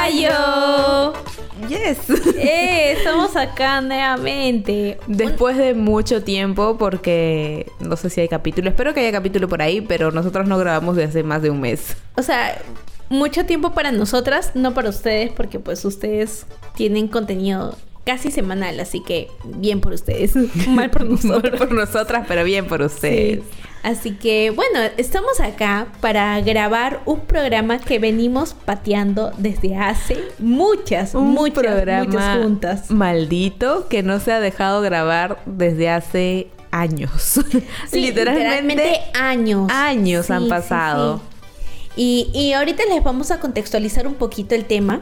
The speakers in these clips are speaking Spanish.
Ohio. Yes. Eh, estamos acá nuevamente. Después de mucho tiempo, porque no sé si hay capítulo. Espero que haya capítulo por ahí, pero nosotros no grabamos desde hace más de un mes. O sea, mucho tiempo para nosotras, no para ustedes, porque pues ustedes tienen contenido casi semanal, así que bien por ustedes, mal por nosotros. Mal por nosotras, pero bien por ustedes. Sí. Así que bueno, estamos acá para grabar un programa que venimos pateando desde hace muchas, Un muchas, programa muchas juntas. maldito que no se ha dejado grabar desde hace años. Sí, literalmente, años. años Sí, han pasado. sí. Y, y ahorita les vamos a contextualizar un poquito el tema.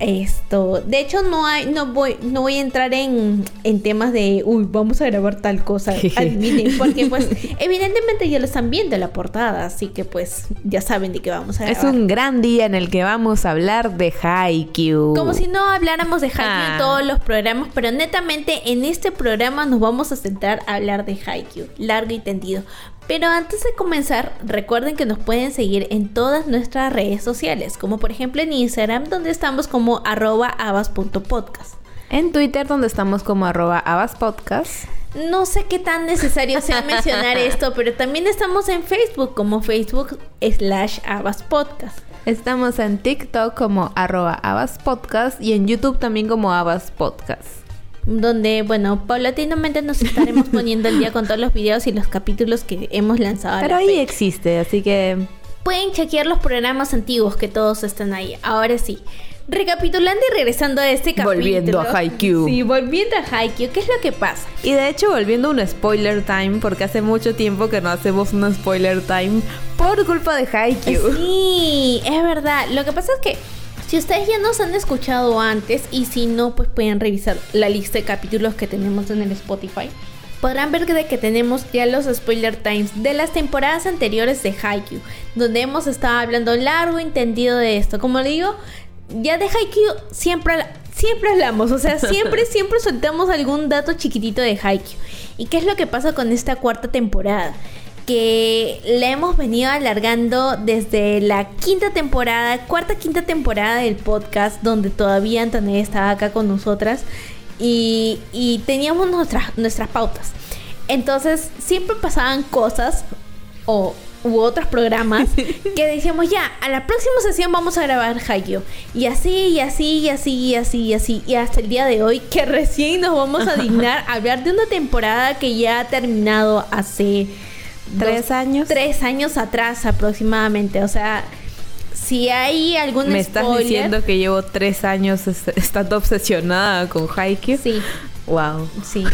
Esto, de hecho no hay, no voy, no voy a entrar en, en temas de uy, vamos a grabar tal cosa, adivinen, porque pues evidentemente ya lo están viendo en la portada, así que pues ya saben de qué vamos a Es grabar. un gran día en el que vamos a hablar de Haikyuu. Como si no habláramos de Haikyuu Ah. en todos los programas, pero netamente en este programa nos vamos a centrar a hablar de Haikyuu, largo y tendido. Pero antes de comenzar, recuerden que nos pueden seguir en todas nuestras redes sociales, como por ejemplo en Instagram, donde estamos como arroba abas.podcast. En Twitter, donde estamos como arroba abaspodcast. No sé qué tan necesario sea mencionar esto, pero también estamos en Facebook como Facebook slash abaspodcast. Estamos en TikTok como arroba abaspodcast y en YouTube también como abaspodcast. Donde, bueno, paulatinamente nos estaremos poniendo el día con todos los videos y los capítulos que hemos lanzado. Pero ahí fecha. existe, así que Pueden chequear los programas antiguos que todos están ahí. Ahora sí. Recapitulando y regresando a este capítulo. Volviendo a Haikyuu. Sí, volviendo a Haikyuu. ¿Qué es lo que pasa? Y de hecho, volviendo a un spoiler time, porque hace mucho tiempo que no hacemos un spoiler time por culpa de Haikyuu. Sí, es verdad. Lo que pasa es que si ustedes ya nos han escuchado antes y si no, pues pueden revisar la lista de capítulos que tenemos en el Spotify. Podrán ver que, de que tenemos ya los spoiler times de las temporadas anteriores de Haikyuu, donde hemos estado hablando largo y entendido de esto. Como digo, ya de Haikyuu siempre, siempre hablamos, o sea, siempre, siempre soltamos algún dato chiquitito de Haikyuu. ¿Y qué es lo que pasa con esta cuarta temporada? Que la hemos venido alargando desde la quinta temporada, cuarta quinta temporada del podcast, donde todavía Antonella estaba acá con nosotras y, y teníamos nuestras, nuestras pautas. Entonces siempre pasaban cosas o u otros programas que decíamos ya, a la próxima sesión vamos a grabar Haikyuu. Y así, y así, y así, y así, y así. Y hasta el día de hoy que recién nos vamos a dignar a hablar de una temporada que ya ha terminado hace... ¿Tres dos- años? Tres años atrás aproximadamente. O sea, si hay algún Me estás diciendo que llevo tres años est- estando obsesionada con Haikyuu. Sí, Wow. sí.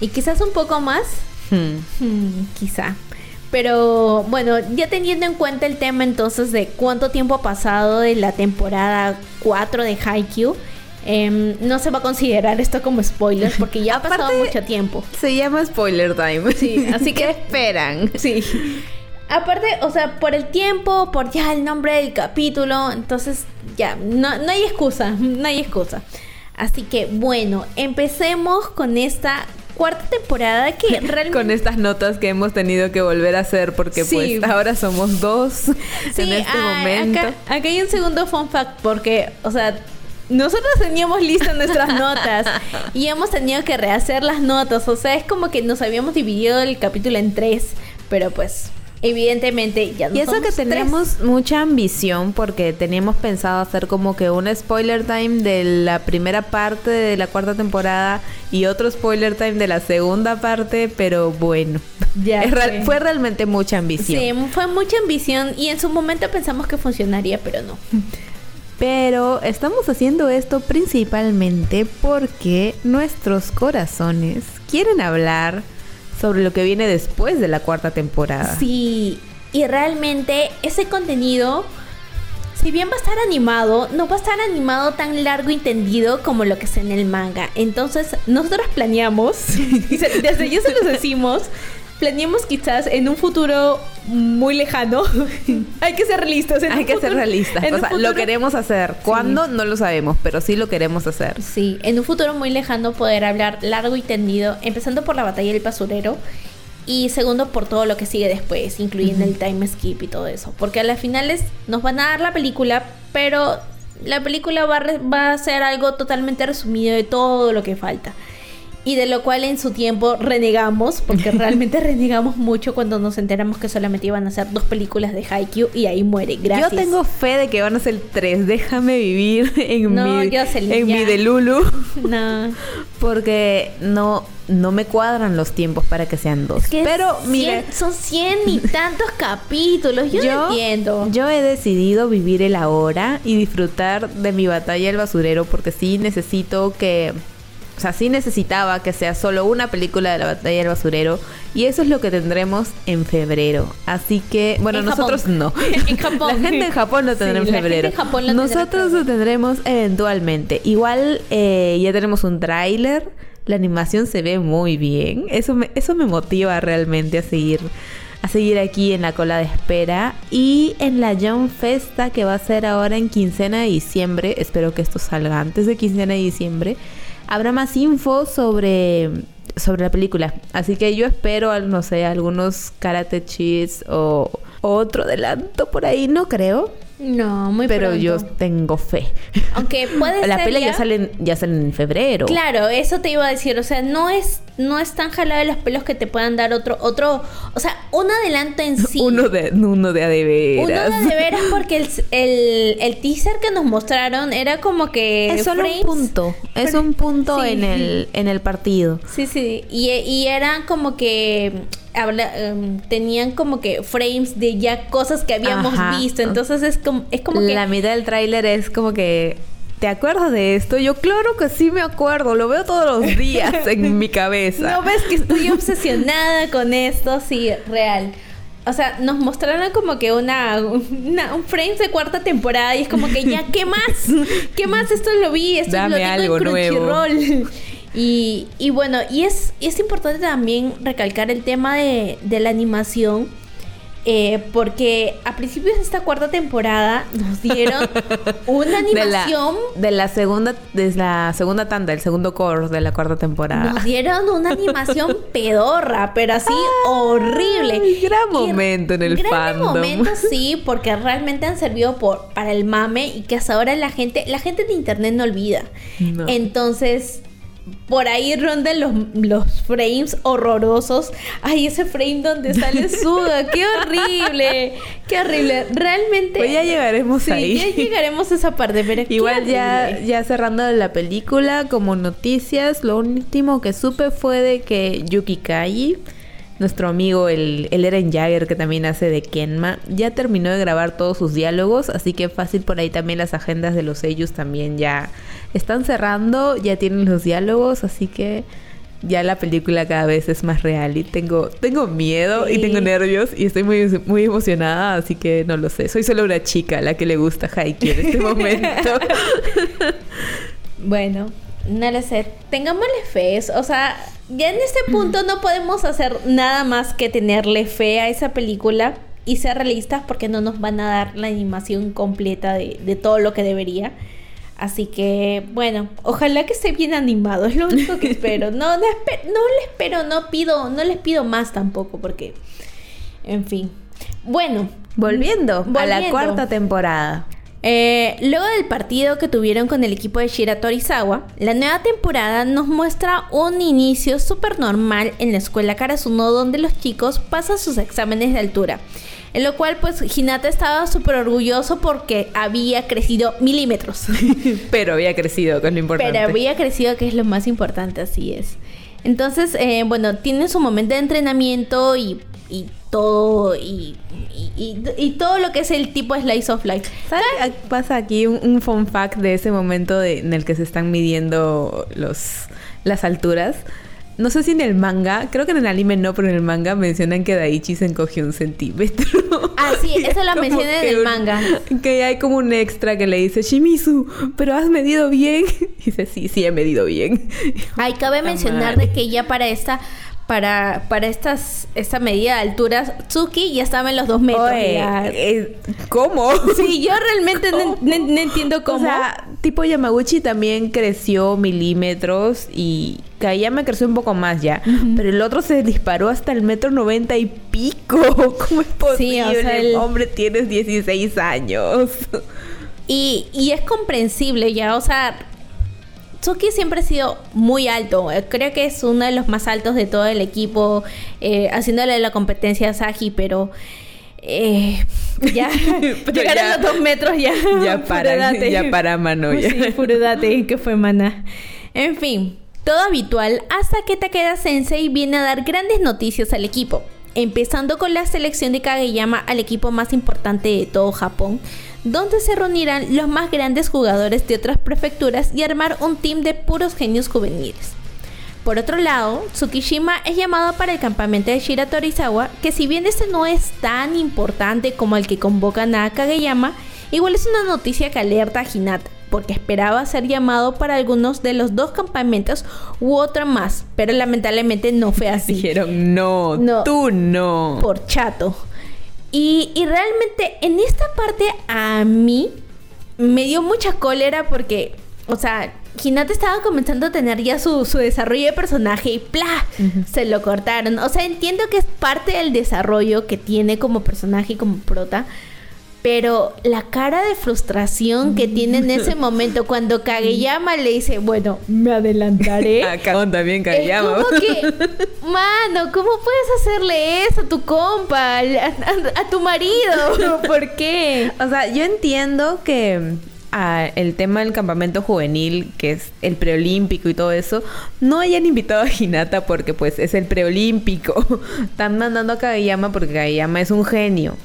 Y quizás un poco más. Hmm. Hmm, quizá. Pero bueno, ya teniendo en cuenta el tema entonces de cuánto tiempo ha pasado de la temporada 4 de Haikyuu, em, no se va a considerar esto como spoiler porque ya ha pasado Aparte- mucho tiempo. Se llama spoiler time. Sí, así que- ¿Qué esperan? Sí. Aparte, o sea, por el tiempo, por ya el nombre del capítulo, entonces ya, no, no hay excusa, no hay excusa. Así que bueno, empecemos con esta cuarta temporada que realmente... Con estas notas que hemos tenido que volver a hacer porque Sí. pues ahora somos dos Sí, en este ah, momento. Acá, acá hay un segundo fun fact porque, o sea, nosotros teníamos listas nuestras notas y hemos tenido que rehacer las notas. O sea, es como que nos habíamos dividido el capítulo en tres, pero pues, evidentemente ya no Y eso somos que tres. tenemos mucha ambición porque teníamos pensado hacer como que un spoiler time de la primera parte de la cuarta temporada y otro spoiler time de la segunda parte, pero bueno, Ya fue realmente mucha ambición. Sí, fue mucha ambición y en su momento pensamos que funcionaría, pero no. Pero estamos haciendo esto principalmente porque nuestros corazones quieren hablar sobre lo que viene después de la cuarta temporada. Sí, y realmente ese contenido, si bien va a estar animado, no va a estar animado tan largo y tendido como lo que está en el manga. Entonces, nosotros planeamos, desde ya se los decimos, planeamos quizás en un futuro muy lejano. Hay que ser realistas. Hay que ser realistas. O lo queremos hacer. ¿Cuándo? No lo sabemos, pero sí lo queremos hacer. Sí, en un futuro muy lejano poder hablar largo y tendido, empezando por la batalla del basurero y segundo por todo lo que sigue después, incluyendo el time skip y todo eso. Porque a las finales nos van a dar la película, pero la película va a, re- va a ser algo totalmente resumido de todo lo que falta. Y de lo cual en su tiempo renegamos, porque realmente renegamos mucho cuando nos enteramos que solamente iban a hacer dos películas de Haikyuu y ahí muere. Gracias. Yo tengo fe de que van a ser tres. Déjame vivir en No, mi, Jocelyn, en ya. mi de Lulu. No. Porque no, no me cuadran los tiempos para que sean dos. Es que Pero mire, son cien y tantos capítulos. Yo, no entiendo. Yo he decidido vivir el ahora y disfrutar de mi batalla del basurero porque sí necesito que... O sea, sí necesitaba que sea solo una película de la batalla del basurero y eso es lo que tendremos en febrero. Así que, bueno, En nosotros Japón. no. En Japón. La gente en Japón lo tendrá Sí, en la gente febrero. en Japón lo nosotros lo tendremos eventualmente. Igual eh, ya tenemos un tráiler. La animación se ve muy bien. Eso me, eso me motiva realmente a seguir a seguir aquí en la cola de espera y en la Young Festa que va a ser ahora en quincena de diciembre. Espero que esto salga antes de quincena de diciembre. Habrá más info sobre sobre la película. Así que yo espero, no sé, algunos karate cheats o, o otro adelanto por ahí. No creo, No, muy pero pronto. yo tengo fe. Aunque puede la ser peli ya ya- salen ya salen en febrero. Claro, eso te iba a decir, o sea, no es no es tan jalada de los pelos que te puedan dar otro otro, o sea, un adelanto en sí. Uno de uno de a de veras. Uno de veras porque el, el, el teaser que nos mostraron era como que Es solo frames- un punto. Es un punto Sí. en el en el partido. Sí, sí, y, y eran como que habla, em, tenían como que frames de ya cosas que habíamos Ajá. visto, entonces es como es como que la mitad del tráiler es como que ¿Te acuerdas de esto? Yo claro que sí me acuerdo, lo veo todos los días en mi cabeza. No ves que estoy obsesionada con esto, sí, real. O sea, nos mostraron como que una, una- un frames de cuarta temporada y es como que ya, ¿qué más? ¿Qué más? Esto lo vi, esto Dame lo tengo algo en nuevo. Y, y bueno, y es, y es importante también recalcar el tema de, de la animación. eh, porque a principios de esta cuarta temporada nos dieron una de la, animación de la segunda de la segunda tanda, el segundo core de la cuarta temporada. Nos dieron una animación pedorra, pero así horrible. Ay, gran Y momento en el gran fandom. momento, sí, porque realmente han servido por, para el mame y que hasta ahora la gente, la gente de internet no olvida. No. Entonces, por ahí rondan los, los frames horrorosos. Ay, ese frame donde sale Suga, qué horrible, qué horrible. Realmente. Pues ya llegaremos sí, ahí. ya llegaremos a esa parte, pero Igual ya, ya cerrando la película, como noticias, lo último que supe fue de que Yuki Kai, nuestro amigo el, el Eren Jagger que también hace de Kenma, ya terminó de grabar todos sus diálogos, así que fácil por ahí también las agendas de los ellos también ya están cerrando, ya tienen los diálogos, así que ya la película cada vez es más real y tengo tengo miedo y tengo nervios y estoy muy muy emocionada, así que no lo sé, soy solo una chica a la que le gusta Haikyuu en este momento. Bueno, no lo sé. Tengámosle fe. O sea, ya en este punto no podemos hacer nada más que tenerle fe a esa película y ser realistas porque no nos van a dar la animación completa de, de todo lo que debería. Así que, bueno, ojalá que esté bien animado, es lo único que espero. No, no, espe- no le espero, no pido, no les pido más tampoco, porque, en fin. Bueno, Volviendo, a la cuarta temporada. Eh, luego del partido que tuvieron con el equipo de Shira Torizawa, la nueva temporada nos muestra un inicio súper normal en la escuela Karasuno donde los chicos pasan sus exámenes de altura. En lo cual pues Hinata estaba súper orgulloso porque había crecido milímetros. Pero había crecido, que es lo importante. Pero había crecido, que es lo más importante, así es. Entonces, eh, bueno, tienen su momento de entrenamiento y, y todo, y, y, todo lo que es el tipo Slice of Life. ¿Sabes? Pasa aquí un, un fun fact de ese momento de- en el que se están midiendo los, las alturas. No sé si en el manga, creo que en el anime no, pero en el manga mencionan que Daichi se encogió un centímetro. Ah, sí, eso lo Como mencionan en el manga. Que hay como un extra que le dice, Shimizu, ¿pero has medido bien? Y dice, sí, sí, he medido bien. Ay, cabe mencionar de que ya para esta, para, para estas, esta medida de alturas, Tsuki ya estaba en los dos metros. Oye, eh, ¿cómo? Sí, yo realmente no, entiendo cómo. O sea, tipo Yamaguchi también creció milímetros y Kayama creció un poco más ya. Pero el otro se disparó hasta el metro noventa y pico. ¿Cómo es posible? Sí, o sea, el- Hombre, tienes 16 años. Y, y es comprensible ya, o sea, Tsuki siempre ha sido muy alto. eh, Creo que es uno de los más altos de todo el equipo, eh, haciéndole la competencia a Saji, pero eh, ya Pero llegar ya- a los dos metros ya. Ya para, Furudate. ya para mano. ya. Sí, Furudate, que fue mana. En fin, todo habitual hasta que Takeda Sensei viene a dar grandes noticias al equipo. Empezando con la selección de Kageyama al equipo más importante de todo Japón, donde se reunirán los más grandes jugadores de otras prefecturas y armar un team de puros genios juveniles. Por otro lado, Tsukishima es llamado para el campamento de Shira Torizawa, que si bien este no es tan importante como el que convocan a Kageyama, igual es una noticia que alerta a Hinata, porque esperaba ser llamado para algunos de los dos campamentos u otro más, pero lamentablemente no fue así Dijeron, no, No. tú no. por chato. Y, y realmente en esta parte a mí me dio mucha cólera porque, o sea, Hinata estaba comenzando a tener ya su, su desarrollo de personaje y ¡plá! Se lo cortaron. O sea, entiendo que es parte del desarrollo que tiene como personaje y como prota. Pero la cara de frustración que tiene en ese momento cuando Kageyama le dice, bueno, me adelantaré. Acá también Es Kageyama. como que, mano, ¿cómo puedes hacerle eso a tu compa, a, a- a tu marido? ¿Por qué? O sea, yo entiendo que ah, el tema del campamento juvenil, que es el preolímpico y todo eso, no hayan invitado a Hinata porque pues es el preolímpico. Están mandando a Kageyama porque Kageyama es un genio.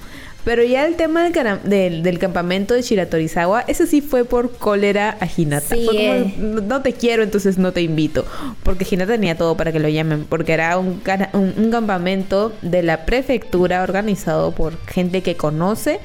Pero ya el tema del, del, del campamento de Shiratorizawa, ese sí fue por cólera a Hinata. Sí, fue como, eh. "No- no te quiero, entonces no te invito. Porque Hinata tenía todo para que lo llamen. Porque era un, un, un campamento de la prefectura organizado por gente que conoce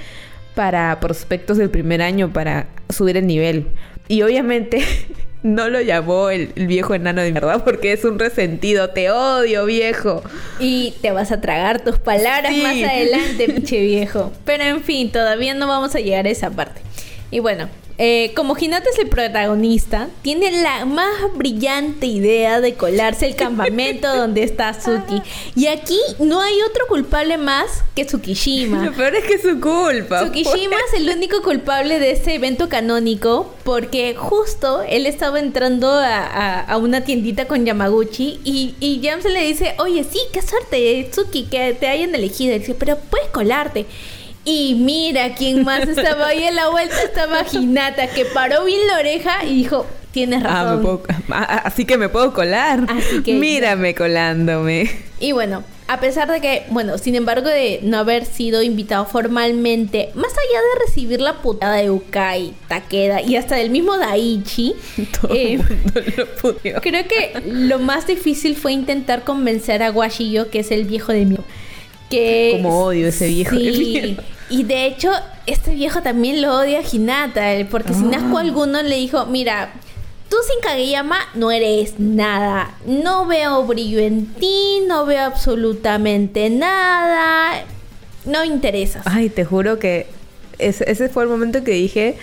para prospectos del primer año para subir el nivel. Y obviamente no lo llamó el, el viejo enano de mierda porque es un resentido. Te odio, viejo. Y te vas a tragar tus palabras Sí. más adelante, pinche viejo. Pero en fin, todavía no vamos a llegar a esa parte. Y bueno, eh, como Hinata es el protagonista, tiene la más brillante idea de colarse el campamento donde está Suki. Y aquí no hay otro culpable más que Tsukishima. Lo peor es que es su culpa. Tsukishima es el único culpable de este evento canónico porque justo él estaba entrando a, a- a una tiendita con Yamaguchi y, y James le dice, oye, sí, qué suerte, Tsuki, que te hayan elegido. Y dice, pero puedes colarte. Y mira quién más estaba ahí en la vuelta, estaba Hinata, que paró bien la oreja y dijo, tienes Ah, razón. me puedo- ah, ah, así que me puedo colar. Así que- Mírame colándome. Y bueno, a pesar de que, bueno, sin embargo de no haber sido invitado formalmente, más allá de recibir la putada de Ukai, Takeda y hasta del mismo Daichi, Todo eh, el mundo lo pudió. creo que lo más difícil fue intentar convencer a Washiyo, que es el viejo de mí. Que Como odio ese viejo Sí, y de hecho, este viejo también lo odia a Hinata, porque sin Ah. asco alguno le dijo, mira, tú sin Kageyama no eres nada, no veo brillo en ti, no veo absolutamente nada, no interesas. Ay, te juro que ese, ese fue el momento que dije,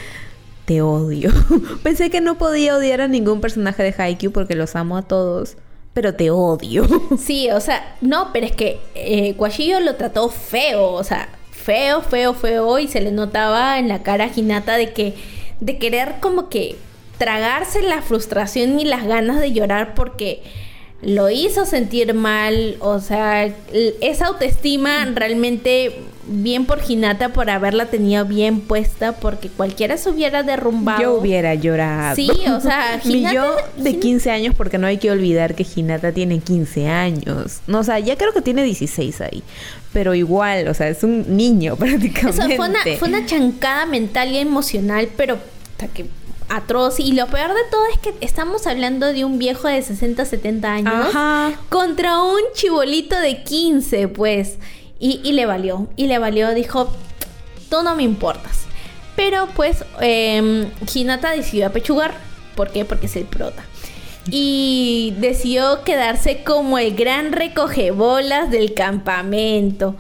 te odio. Pensé que no podía odiar a ningún personaje de Haikyuu porque los amo a todos, pero te odio. Sí, o sea, no, pero es que eh, lo trató feo, o sea, feo, feo, feo, y se le notaba en la cara a Hinata de que, de querer como que tragarse la frustración y las ganas de llorar porque lo hizo sentir mal, o sea, esa autoestima realmente bien por Hinata por haberla tenido bien puesta porque cualquiera se hubiera derrumbado. Yo hubiera llorado. Sí, o sea, Mi Hinata- yo de Hin- 15 años, porque no hay que olvidar que Hinata tiene 15 años. No, o sea, ya creo que tiene 16 ahí. Pero igual, o sea, es un niño O prácticamente. sea, fue una, fue una chancada mental y emocional, pero puta, que atroz. Y lo peor de todo es que estamos hablando de un viejo de 60, 70 años Ajá. contra un chibolito de 15, pues. Y, y le valió, y le valió, dijo, tú no me importas. Pero pues eh, Hinata decidió apechugar. ¿Por qué? Porque es el prota. Y decidió quedarse como el gran recogebolas del campamento.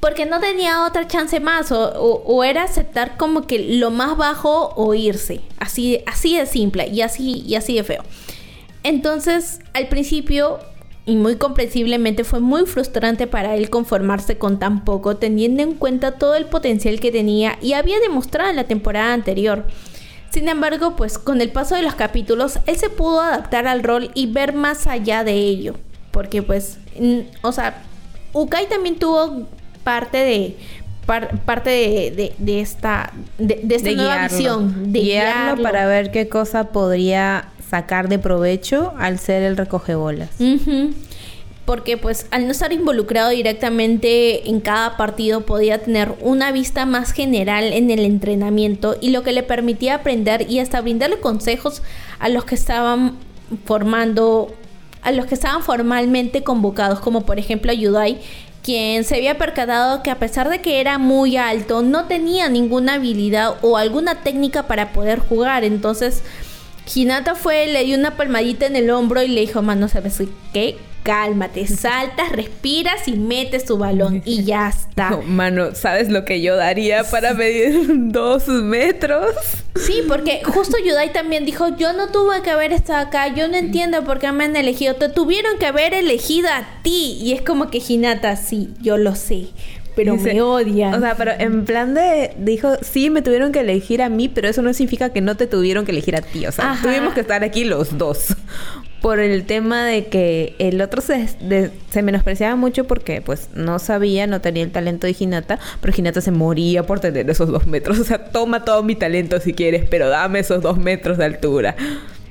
Porque no tenía otra chance más. O, o- era aceptar como que lo más bajo o irse. Así, así de simple y así, y así de feo. Entonces, al principio, y muy comprensiblemente fue muy frustrante para él conformarse con tan poco, teniendo en cuenta todo el potencial que tenía y había demostrado en la temporada anterior. Sin embargo, pues con el paso de los capítulos, él se pudo adaptar al rol y ver más allá de ello. Porque pues, o sea, Ukai también tuvo parte de parte de, esta de, esta nueva visión de guiarlo, para ver qué cosa podría sacar de provecho al ser el recogebolas. Porque pues al no estar involucrado directamente en cada partido podía tener una vista más general en el entrenamiento y lo que le permitía aprender y hasta brindarle consejos a los que estaban formando a los que estaban formalmente convocados, como por ejemplo a Yudai, quien se había percatado que a pesar de que era muy alto, no tenía ninguna habilidad o alguna técnica para poder jugar. Entonces, Hinata fue, le dio una palmadita en el hombro y le dijo, mano, ¿sabes qué? Cálmate, saltas, respiras y metes tu balón y ya está. mano, ¿sabes lo que yo daría para medir dos metros? Sí, porque justo Yudai también dijo, yo no tuve que haber estado acá, yo no entiendo por qué me han elegido, te tuvieron que haber elegido a ti. Y es como que Hinata, sí, yo lo sé, pero me odian. O sea, pero en plan de, dijo, sí, me tuvieron que elegir a mí, pero eso no significa que no te tuvieron que elegir a ti. O sea, tuvimos que estar aquí los dos. Por el tema de que el otro se, se menospreciaba mucho porque pues no sabía, no tenía el talento de Hinata, pero Hinata se moría por tener esos dos metros. O sea, toma todo mi talento si quieres, pero dame esos dos metros de altura.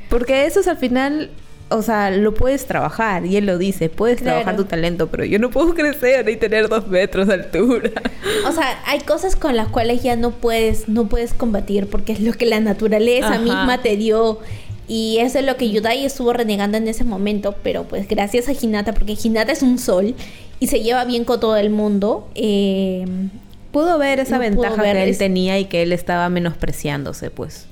Porque eso es al final o sea, lo puedes trabajar. Y él lo dice, puedes trabajar tu talento, pero yo no puedo crecer ni tener dos metros de altura. O sea, hay cosas con las cuales ya no puedes, no puedes combatir porque es lo que la naturaleza misma te dio. Y eso es lo que Yudai estuvo renegando en ese momento, pero pues gracias a Hinata, porque Hinata es un sol y se lleva bien con todo el mundo. Eh, pudo ver esa ventaja que él tenía y que él estaba menospreciándose, pues.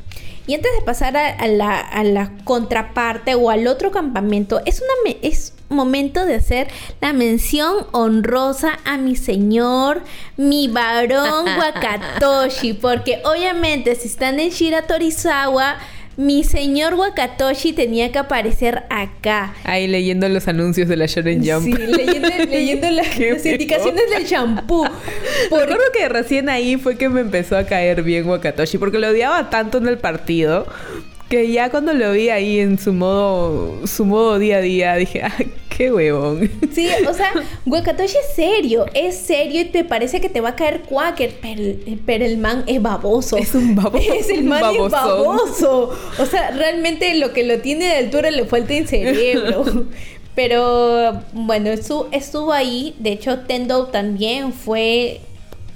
Y antes de pasar a, la, contraparte o al otro campamento, es, una, es momento de hacer la mención honrosa a mi señor, mi varón Wakatoshi, porque obviamente si están en Shiratorizawa mi señor Wakatoshi tenía que aparecer acá. Ahí leyendo los anuncios de la Shonen Jump. Sí, leyendo, las indicaciones del shampoo. Por... Recuerdo que recién ahí fue que me empezó a caer bien Wakatoshi, porque lo odiaba tanto en el partido que ya cuando lo vi ahí en su modo, su modo día a día, dije, ¡ay, qué huevón! Sí, o sea, Wakatoshi es serio, es serio y te parece que te va a caer Quaker, pero, el man es baboso. Es un baboso. Es el man es baboso. O sea, realmente lo que lo tiene de altura le falta en cerebro. Pero bueno, estuvo ahí. De hecho, Tendo también fue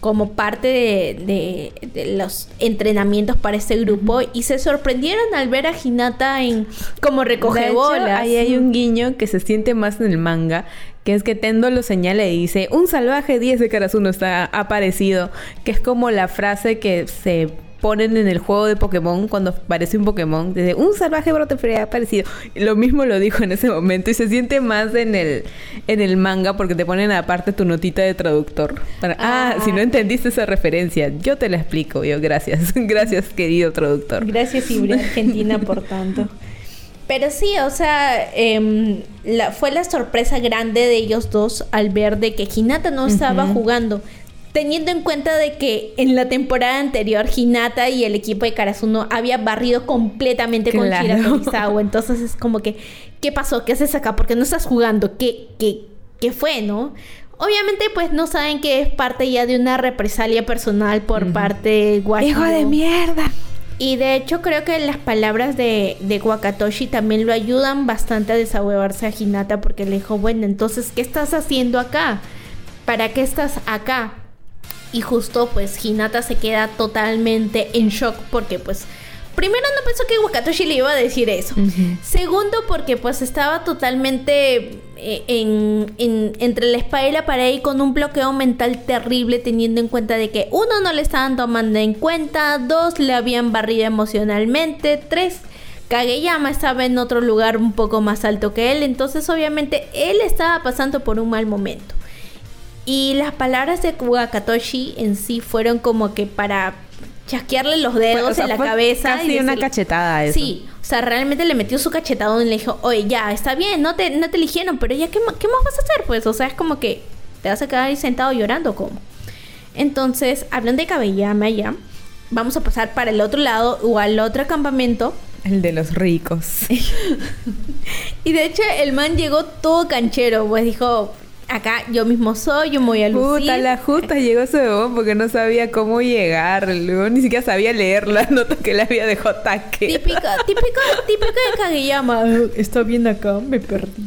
como parte de, los entrenamientos para este grupo y se sorprendieron al ver a Hinata en como recoge bolas. Ahí hay un guiño que se siente más en el manga, que es que Tendo lo señala y dice, un salvaje 10 de Karasuno está aparecido, que es como la frase que se ponen en el juego de Pokémon cuando aparece un Pokémon. Dice, un salvaje brote ha aparecido. Lo mismo lo dijo en ese momento y se siente más en el, en el manga porque te ponen aparte tu notita de traductor. ah, si no ah. entendiste esa referencia, yo te la explico. Yo, gracias. gracias, querido traductor. Gracias, Ibri Argentina, por tanto. Pero sí, o sea, em, la, fue la sorpresa grande de ellos dos al ver de que Hinata no estaba jugando teniendo en cuenta de que en la temporada anterior Hinata y el equipo de Karasuno había barrido completamente con Shira Torizawa. Entonces es como que, ¿qué pasó? ¿Qué haces acá? porque no estás jugando? ¿Qué, qué, qué fue, no? Obviamente, pues no saben que es parte ya de una represalia personal por parte de ¡Hijo de mierda! Y de hecho creo que las palabras de, de Wakatoshi también lo ayudan bastante a desahuevarse a Hinata porque le dijo, bueno, entonces, ¿qué estás haciendo acá? ¿Para qué estás acá? Y justo pues Hinata se queda totalmente en shock porque pues primero no pensó que Wakatoshi le iba a decir eso. Segundo porque pues estaba totalmente eh, en, entre la espalda y la pared y con un bloqueo mental terrible teniendo en cuenta de que uno no le estaban tomando en cuenta, dos le habían barrido emocionalmente, tres Kageyama estaba en otro lugar un poco más alto que él, entonces obviamente él estaba pasando por un mal momento. Y las palabras de Wakatoshi en sí fueron como que para chasquearle los dedos Fue- o sea, en la cabeza. casi y una cachetada eso. Sí, o sea, realmente le metió su cachetadón y le dijo, oye, ya, está bien, no te, no te eligieron, pero ya, ¿qué, ¿qué más vas a hacer? Pues, o sea, es como que te vas a quedar ahí sentado llorando, como. Entonces, hablando de Kabeyama ya, vamos a pasar para el otro lado o al otro campamento. El de los ricos. Y de hecho, el man llegó todo canchero, pues dijo, acá yo mismo soy, yo me voy a lucir. Puta, la justa llegó ese huevón porque no sabía cómo llegar. Luego ni siquiera sabía leer la nota que le había dejado ataque. Típico, típico, típico de Kageyama. Está bien acá, me perdí.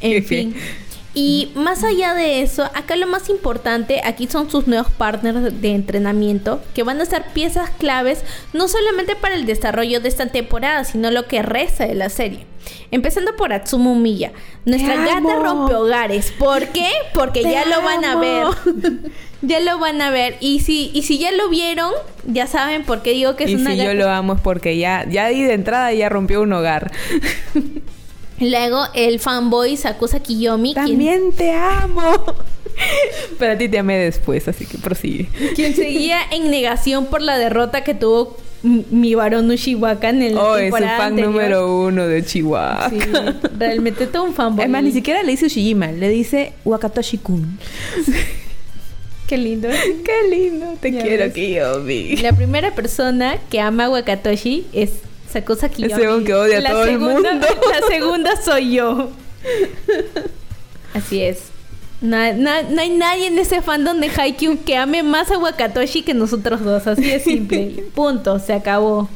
En fin. Y más allá de eso, acá lo más importante, aquí son sus nuevos partners de entrenamiento, que van a ser piezas claves no solamente para el desarrollo de esta temporada, sino lo que resta de la serie. Empezando por Atsumu Miya, nuestra Te gata amo. rompehogares. ¿Por qué? Porque Te ya lo van a ver. ya lo van a ver. Y si, y si ya lo vieron, ya saben por qué digo que es y una si gata. yo lo amo es porque ya, ya ahí de entrada ya rompió un hogar. Luego el fanboy Sakusa Kiyomi, quien, También te amo. Pero a ti te amé después, así que prosigue. quien seguía en negación por la derrota que tuvo mi varón Ushiwaka en el Oh, es temporada fan anterior. número uno de Chihuahua. Sí, realmente todo un fanboy. Es más, ni siquiera le dice Ushijima, le dice Wakatoshi-kun. Qué lindo. Qué lindo, te Ya quiero, ves. Kiyomi. La primera persona que ama a Wakatoshi es Ese hombre que odia a La todo el segunda- mundo. La segunda soy yo. Así es. Na- na- no hay nadie en ese fandom de Haikyuu que ame más a Wakatoshi que nosotros dos. Así de simple. Punto. Se acabó.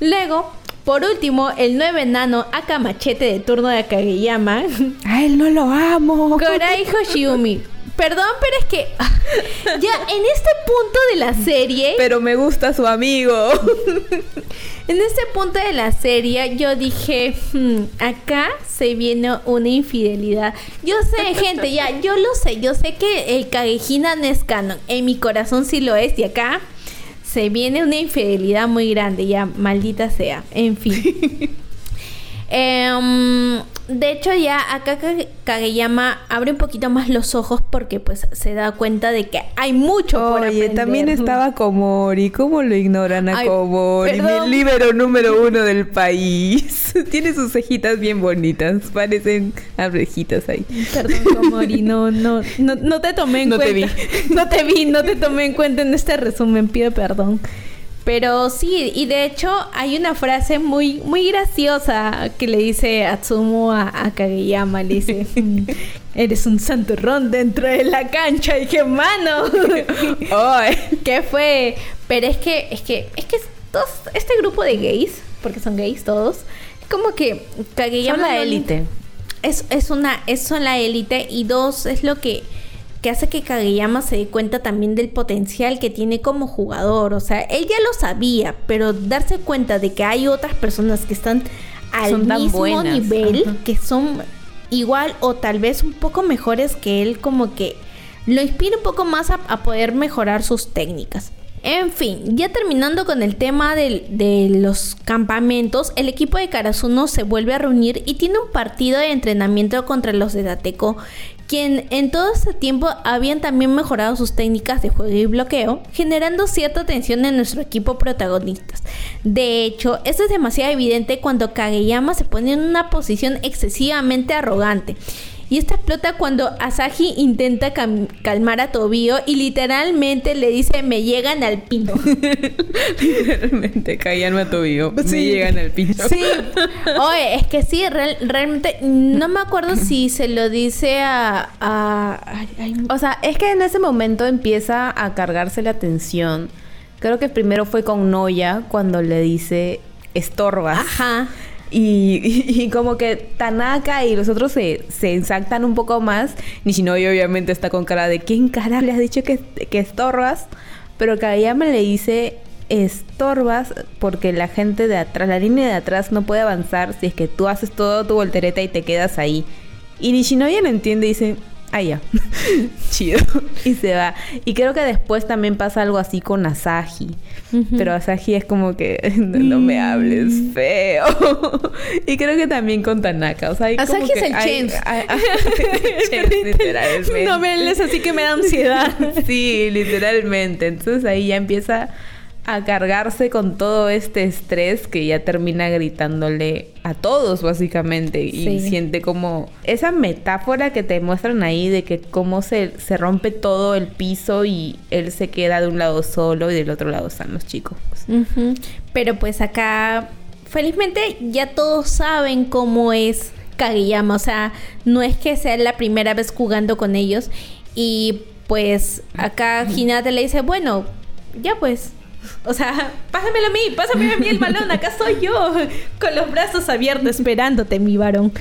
Luego, por último, el nuevo enano Aka Machete de turno de Kageyama. A él no lo amo. Korai Hoshiumi. Perdón, pero es que ya en este punto de la serie, Pero me gusta su amigo. en este punto de la serie, yo dije, "Hmm, acá se viene una infidelidad. Yo sé, gente, ya, yo lo sé, yo sé que el Kagehina no es canon. En mi corazón sí lo es, y acá se viene una infidelidad muy grande, ya, maldita sea. En fin. Em, de hecho ya acá Kage- Kageyama abre un poquito más los ojos porque pues se da cuenta de que hay mucho por Oye, aprender. también estaba Komori. ¿Cómo lo ignoran a Ay, Komori? perdón. Mi libero número uno del país. Tiene sus cejitas bien bonitas. Parecen abejitas ahí. Perdón, Komori, no, no, no, no te tomé en No te cuenta. No te vi, no te tomé en cuenta en este resumen, pido perdón. Pero sí, y de hecho hay una frase muy, muy graciosa que le dice Atsumo a, a Kageyama, le dice, "Mm, eres un santurrón dentro de la cancha, y dije, mano. ¿qué fue? Pero es que, es que, es que todos, este grupo de gays, porque son gays todos, es como que Kageyama... Son la élite. es, es una, es son la élite y dos, es lo que, que hace que Kageyama se dé cuenta también del potencial que tiene como jugador. O sea, él ya lo sabía, pero darse cuenta de que hay otras personas que están al Son mismo buenas. nivel, Ajá. que son igual o tal vez un poco mejores que él, como que lo inspira un poco más a, a poder mejorar sus técnicas. En fin, ya terminando con el tema de los campamentos, el equipo de Karasuno se vuelve a reunir y tiene un partido de entrenamiento contra los de Dateco, quien en todo este tiempo habían también mejorado sus técnicas de juego y bloqueo, generando cierta tensión en nuestro equipo protagonistas. De hecho, esto es demasiado evidente cuando Kageyama se pone en una posición excesivamente arrogante. Y esta explota cuando Asahi intenta calmar a Tobio y literalmente le dice me llegan al pino. Literalmente caían a tobillo. Me llegan al pincho. Sí. Oye, es que sí, real- realmente no me acuerdo si se lo dice a... a- ay, ay, O sea, es que en ese momento empieza a cargarse la tensión. Creo que primero fue con Noya cuando le dice estorbas. ajá. Y, como que Tanaka y los otros se, se un poco más. Nishinoya obviamente está con cara de ¿quién carajo le has dicho que, que estorbas? Pero Kageyama le dice estorbas porque la gente de atrás, la línea de atrás no puede avanzar si es que tú haces todo tu voltereta y te quedas ahí. Y Nishinoya lo entiende y dice, ah ya, chido. Y se va. Y creo que después también pasa algo así con Asahi. Pero Asahi es como que no, no me hables feo. y creo que también con Tanaka. O sea, hay como Asahi es que el hay- Chens. hay- hay- Chens, literalmente. No me hables así que me da ansiedad. sí, literalmente. Entonces ahí ya empieza a cargarse con todo este estrés que ya termina gritándole a todos básicamente y siente como esa metáfora que te muestran ahí de que cómo se, se rompe todo el piso y él se queda de un lado solo y del otro lado están los chicos. Pero pues acá felizmente ya todos saben cómo es Kageyama, o sea, no es que sea la primera vez jugando con ellos. Y pues acá Hinata le dice, bueno, ya pues, o sea, pásamelo a mí, pásame a mí el balón, acá soy yo, con los brazos abiertos esperándote, mi varón.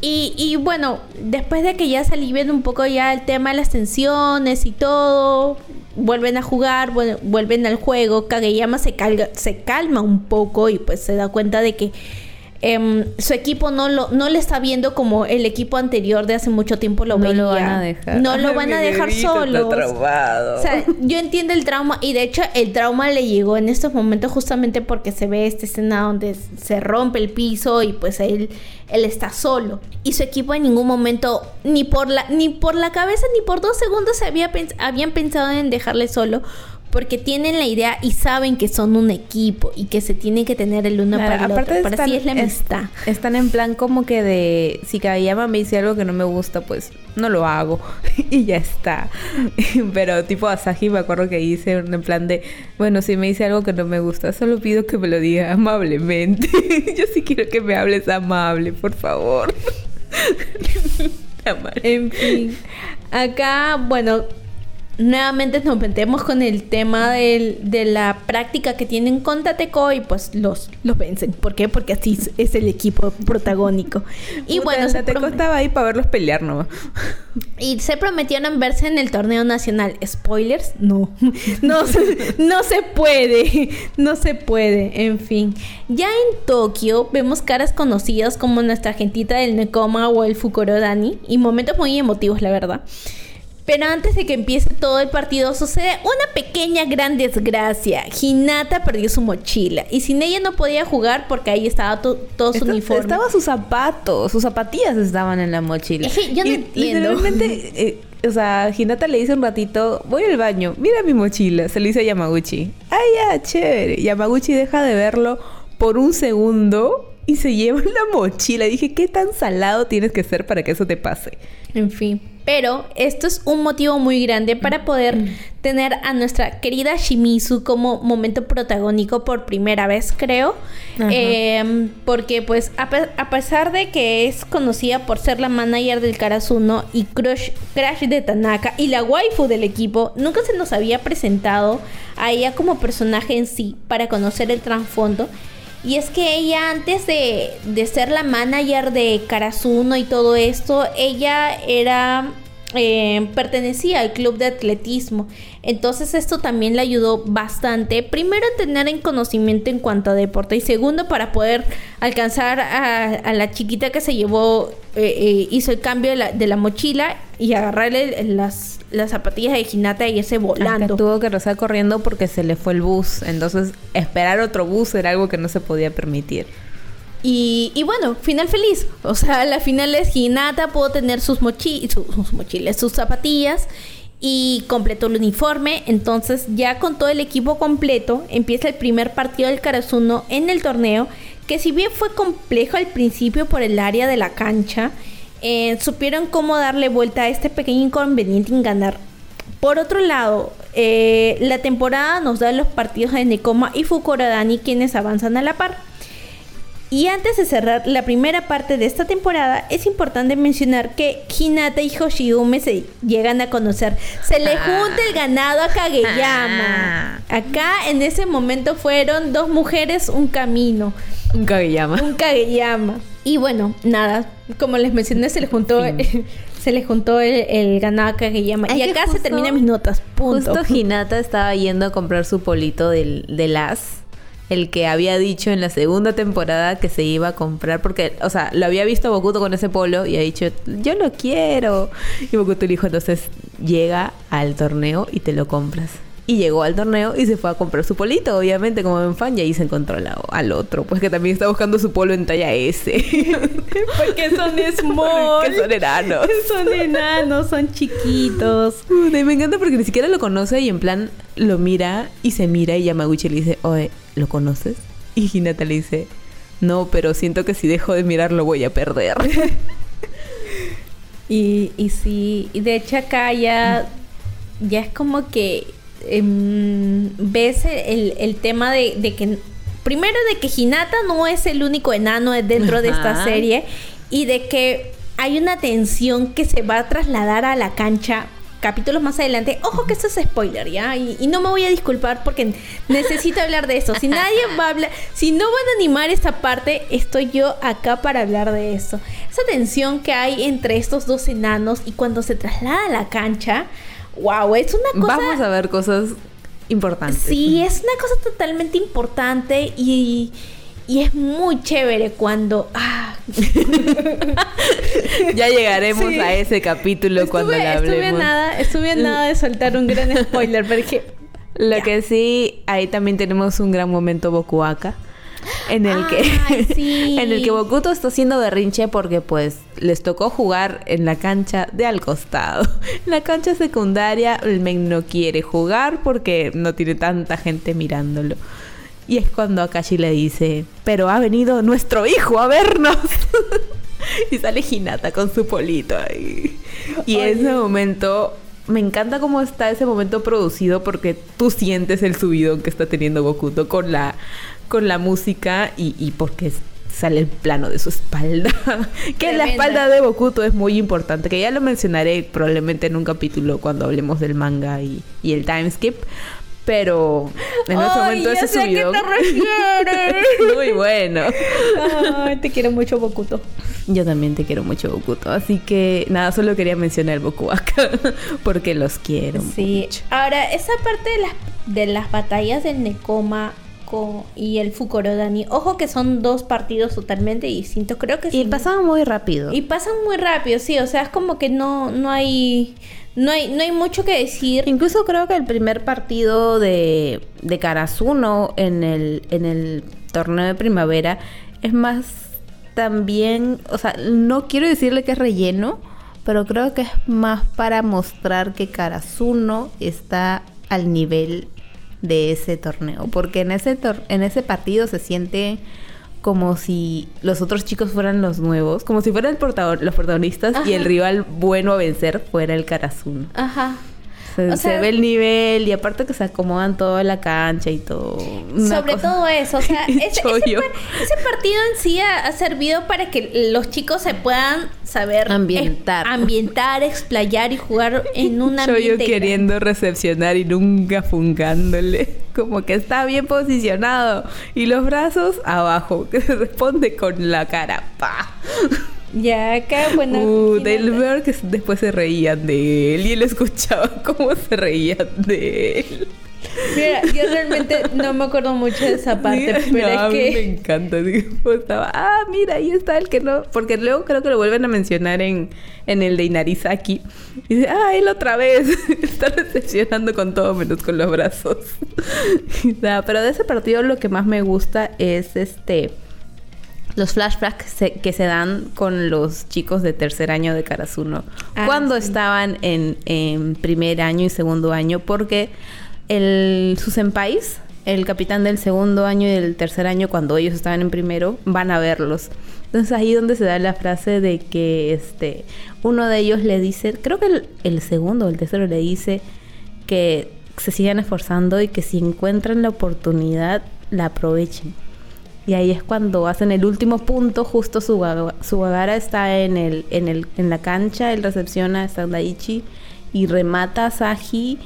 Y, y, bueno, después de que ya se alivian un poco ya el tema de las tensiones y todo, vuelven a jugar, vuelven al juego, Kageyama se, se calma un poco y pues se da cuenta de que Em, su equipo no lo no le está viendo como el equipo anterior de hace mucho tiempo lo no lo van a dejar. No lo van a dejar solo o sea yo entiendo el trauma y de hecho el trauma le llegó en estos momentos justamente porque se ve esta escena donde se rompe el piso y pues él él está solo. Y su equipo en ningún momento ni por la ni por la cabeza ni por dos segundos se había habían pensado en dejarle solo porque tienen la idea y saben que son un equipo y que se tienen que tener el uno para el otro. Para así es la amistad. están en plan como que de si Kageyama me dice algo que no me gusta, pues no lo hago y ya está. Pero tipo Asahi me acuerdo que hice en plan de, bueno, si me dice algo que no me gusta, solo pido que me lo diga amablemente. Yo sí quiero que me hables amable, por favor. en fin, acá, bueno, nuevamente nos metemos con el tema de la práctica que tienen con Tateco y pues los, los vencen. ¿Por qué? Porque así es el equipo protagónico. Y bueno, Tateco estaba ahí para verlos pelear ¿no? Y se prometieron verse en el torneo nacional. ¿Spoilers? No. No, no se puede. No se puede. En fin. Ya en Tokio vemos caras conocidas como nuestra gentita del Nekoma o el Fukurodani. Y momentos muy emotivos, la verdad. Pero antes de que empiece todo el partido sucede una pequeña gran desgracia. Hinata perdió su mochila y sin ella no podía jugar porque ahí estaba todo su uniforme. Estaba sus zapatos, sus zapatillas estaban en la mochila. yo no entiendo. Literalmente, eh, o sea, Hinata le dice un ratito, voy al baño, mira mi mochila. Se le dice a Yamaguchi. Ay, ya, chévere. Yamaguchi deja de verlo por un segundo y se lleva la mochila. Dije, ¿qué tan salado tienes que ser para que eso te pase? En fin. Pero esto es un motivo muy grande para poder tener a nuestra querida Shimizu como momento protagónico por primera vez, creo. Em, porque pues a, pesar de que es conocida por ser la manager del Karasuno y crush, crash de Tanaka y la waifu del equipo, nunca se nos había presentado a ella como personaje en sí para conocer el trasfondo. Y es que ella antes de, de ser la manager de Karasuno y todo esto, ella era eh, pertenecía al club de atletismo. Entonces esto también le ayudó bastante. Primero a tener en conocimiento en cuanto a deporte y segundo para poder alcanzar a, la chiquita que se llevó, eh, eh, hizo el cambio de la, mochila y agarrarle las, las zapatillas de ginata y irse volando. tuvo que rezar corriendo porque se le fue el bus. Entonces esperar otro bus era algo que no se podía permitir. Y, bueno, final feliz. O sea, la final es Hinata pudo tener sus, sus mochilas, sus zapatillas y completó el uniforme. Entonces, ya con todo el equipo completo, empieza el primer partido del Karasuno en el torneo. Que si bien fue complejo al principio por el área de la cancha, eh, supieron cómo darle vuelta a este pequeño inconveniente en ganar. Por otro lado, eh, la temporada nos da los partidos de Nekoma y Fukurodani quienes avanzan a la par. Y antes de cerrar la primera parte de esta temporada, es importante mencionar que Hinata y Hoshiume se llegan a conocer. Se le ah. junta el ganado a Kageyama. Ah. Acá en ese momento fueron dos mujeres, un camino. Un Kageyama. Un Kageyama. Y bueno, nada, como les mencioné, se le juntó, se le juntó el, ganado a Kageyama. y acá se terminan mis notas. Punto. Justo Hinata estaba yendo a comprar su polito del, del as el que había dicho en la segunda temporada que se iba a comprar, porque, o sea, lo había visto Bokuto con ese polo y ha dicho, yo lo quiero. Y Bokuto le dijo, entonces llega al torneo y te lo compras. Y llegó al torneo y se fue a comprar su polito, obviamente, como en fan, y ahí se encontró al otro, pues que también está buscando su polo en talla S. Porque son small. Porque son enanos. Son enanos, son chiquitos. me encanta porque ni siquiera lo conoce y en plan lo mira y se mira y Yamaguchi le dice, oye, ¿lo conoces? Y Hinata le dice, no, pero siento que si dejo de mirarlo voy a perder. y, y sí, y de hecho acá ya, ya es como que em, ves el, tema de, que, primero de que Hinata no es el único enano dentro de esta serie y de que hay una tensión que se va a trasladar a la cancha capítulos más adelante. Ojo que esto es spoiler, ¿ya? Y, no me voy a disculpar porque necesito hablar de eso. Si nadie va a hablar, si no van a animar esta parte, estoy yo acá para hablar de eso. Esa tensión que hay entre estos dos enanos y cuando se traslada a la cancha, wow, es una cosa... Vamos a ver cosas importantes. Sí, es una cosa totalmente importante y y es muy chévere cuando... Ah. ya llegaremos a ese capítulo cuando le hablemos. Estuve nada, estuve nada de soltar un gran spoiler, porque... Lo que sí, ahí también tenemos un gran momento Bokuaka. En el que en el que Bokuto está haciendo berrinche porque pues les tocó jugar en la cancha de al costado. En la cancha secundaria el men no quiere jugar porque no tiene tanta gente mirándolo. Y es cuando Akashi le dice, pero ha venido nuestro hijo a vernos. y sale Hinata con su polito ahí. Y en ese momento, me encanta cómo está ese momento producido porque tú sientes el subidón que está teniendo Bokuto con la, con la música y, y porque sale el plano de su espalda. que la espalda de Bokuto es muy importante, que ya lo mencionaré probablemente en un capítulo cuando hablemos del manga y, y el timeskip. Pero en ese momento ese subido. Muy bueno. Ay, te quiero mucho, Bokuto. Yo también te quiero mucho, Bokuto. Así que nada, solo quería mencionar Bokuaka porque los quiero sí. Ahora, esa parte de las, de las batallas del Nekoma y el Fukurodani. Ojo que son dos partidos totalmente distintos. Creo que sí. Y pasaban muy rápido. Y pasan muy rápido, sí. O sea, es como que no, no hay no hay, no hay mucho que decir. Incluso creo que el primer partido de, de Karasuno en el, en el torneo de primavera es más también, o sea, no quiero decirle que es relleno, pero creo que es más para mostrar que Karasuno está al nivel de ese torneo, porque en ese en ese partido se siente como si los otros chicos fueran los nuevos, como si fueran los protagonistas y el rival bueno a vencer fuera el Karazun. Ajá. Se, ve el nivel y aparte que se acomodan toda la cancha y todo. Sobre todo eso, o sea, ese, partido en sí ha, servido para que los chicos se puedan saber ambientar, ambientar, explayar y jugar en un ambiente. Choyo queriendo recepcionar y nunca fungándole, como que está bien posicionado y los brazos abajo, que se responde con la cara, pa. Ya, acá, bueno. Uh, del ver que después se reían de él y él escuchaba cómo se reían de él. Mira, yo realmente no me acuerdo mucho de esa parte, pero es que... me encanta, digo, estaba, ah, mira, ahí está el que no... Porque luego creo que lo vuelven a mencionar en, en el de Inarizaki. Y dice, ah, él otra vez. está decepcionando con todo menos con los brazos. pero de ese partido lo que más me gusta es este los flashbacks que se dan con los chicos de tercer año de Karasuno. Ah, cuando estaban en, primer año y segundo año porque el su senpais el capitán del segundo año y del tercer año cuando ellos estaban en primero van a verlos. Entonces ahí donde se da la frase de que este uno de ellos le dice creo que el, el segundo o el tercero le dice que se sigan esforzando y que si encuentran la oportunidad la aprovechen y ahí es cuando hacen el último punto, justo su, su está en, el, en, el, en la cancha, él recepciona a Sandaichi y remata a Saji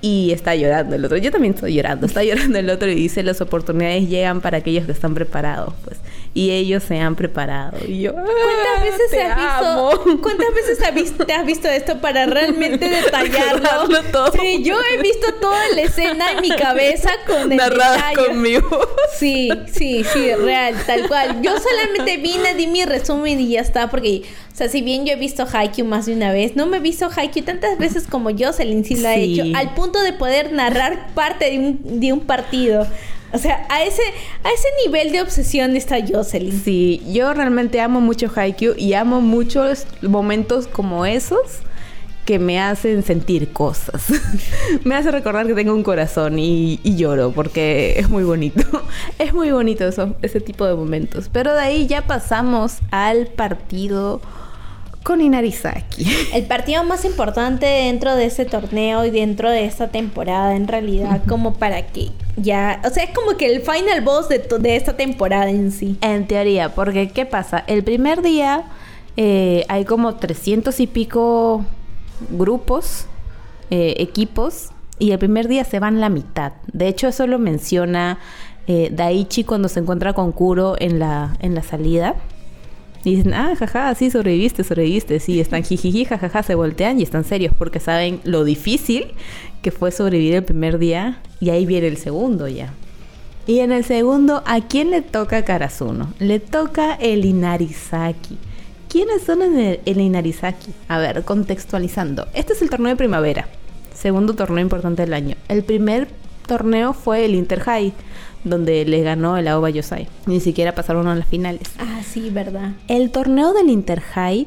y está llorando el otro. Yo también estoy llorando, está llorando el otro y dice las oportunidades llegan para aquellos que están preparados. Pues. Y ellos se han preparado. Y yo, ¿Cuántas "Ah, veces te has amo". visto? ¿Cuántas veces has visto, te has visto esto para realmente detallarlo? Todo. Sí, yo he visto toda la escena en mi cabeza con el narrada detalle. conmigo. Sí, sí, sí, real, tal cual. Yo solamente vine, di mi resumen y ya está, porque, o sea, si bien yo he visto Haikyuu más de una vez, no me he visto Haikyuu tantas veces como Jocelyn sí lo ha hecho, al punto de poder narrar parte de un, de un partido. O sea, a ese, a ese nivel de obsesión está Jocelyn. Sí, yo realmente amo mucho Haikyuu y amo muchos momentos como esos que me hacen sentir cosas. me hace recordar que tengo un corazón y, y lloro porque es muy bonito. es muy bonito eso, ese tipo de momentos. Pero de ahí ya pasamos al partido con Inarizaki. El partido más importante dentro de ese torneo y dentro de esta temporada, en realidad, como para que ya. O sea, es como que el final boss de, de esta temporada en sí. En teoría, porque ¿qué pasa? El primer día eh, hay como 300 y pico grupos, eh, equipos, y el primer día se van la mitad. De hecho, eso lo menciona eh, Daichi cuando se encuentra con Kuro en la, en la salida. Y dicen, ah, jaja, sí, sobreviviste, sobreviviste. Sí, están jijiji, jajaja, se voltean y están serios porque saben lo difícil que fue sobrevivir el primer día y ahí viene el segundo ya. Y en el segundo, ¿a quién le toca Karasuno? Le toca el Inarizaki. ¿Quiénes son el, el Inarizaki? A ver, contextualizando. Este es el torneo de primavera. Segundo torneo importante del año. El primer torneo fue el Inter High, donde le ganó el Aoba Yosai. Ni siquiera pasaron a las finales. Ah, sí, verdad. El torneo del Inter High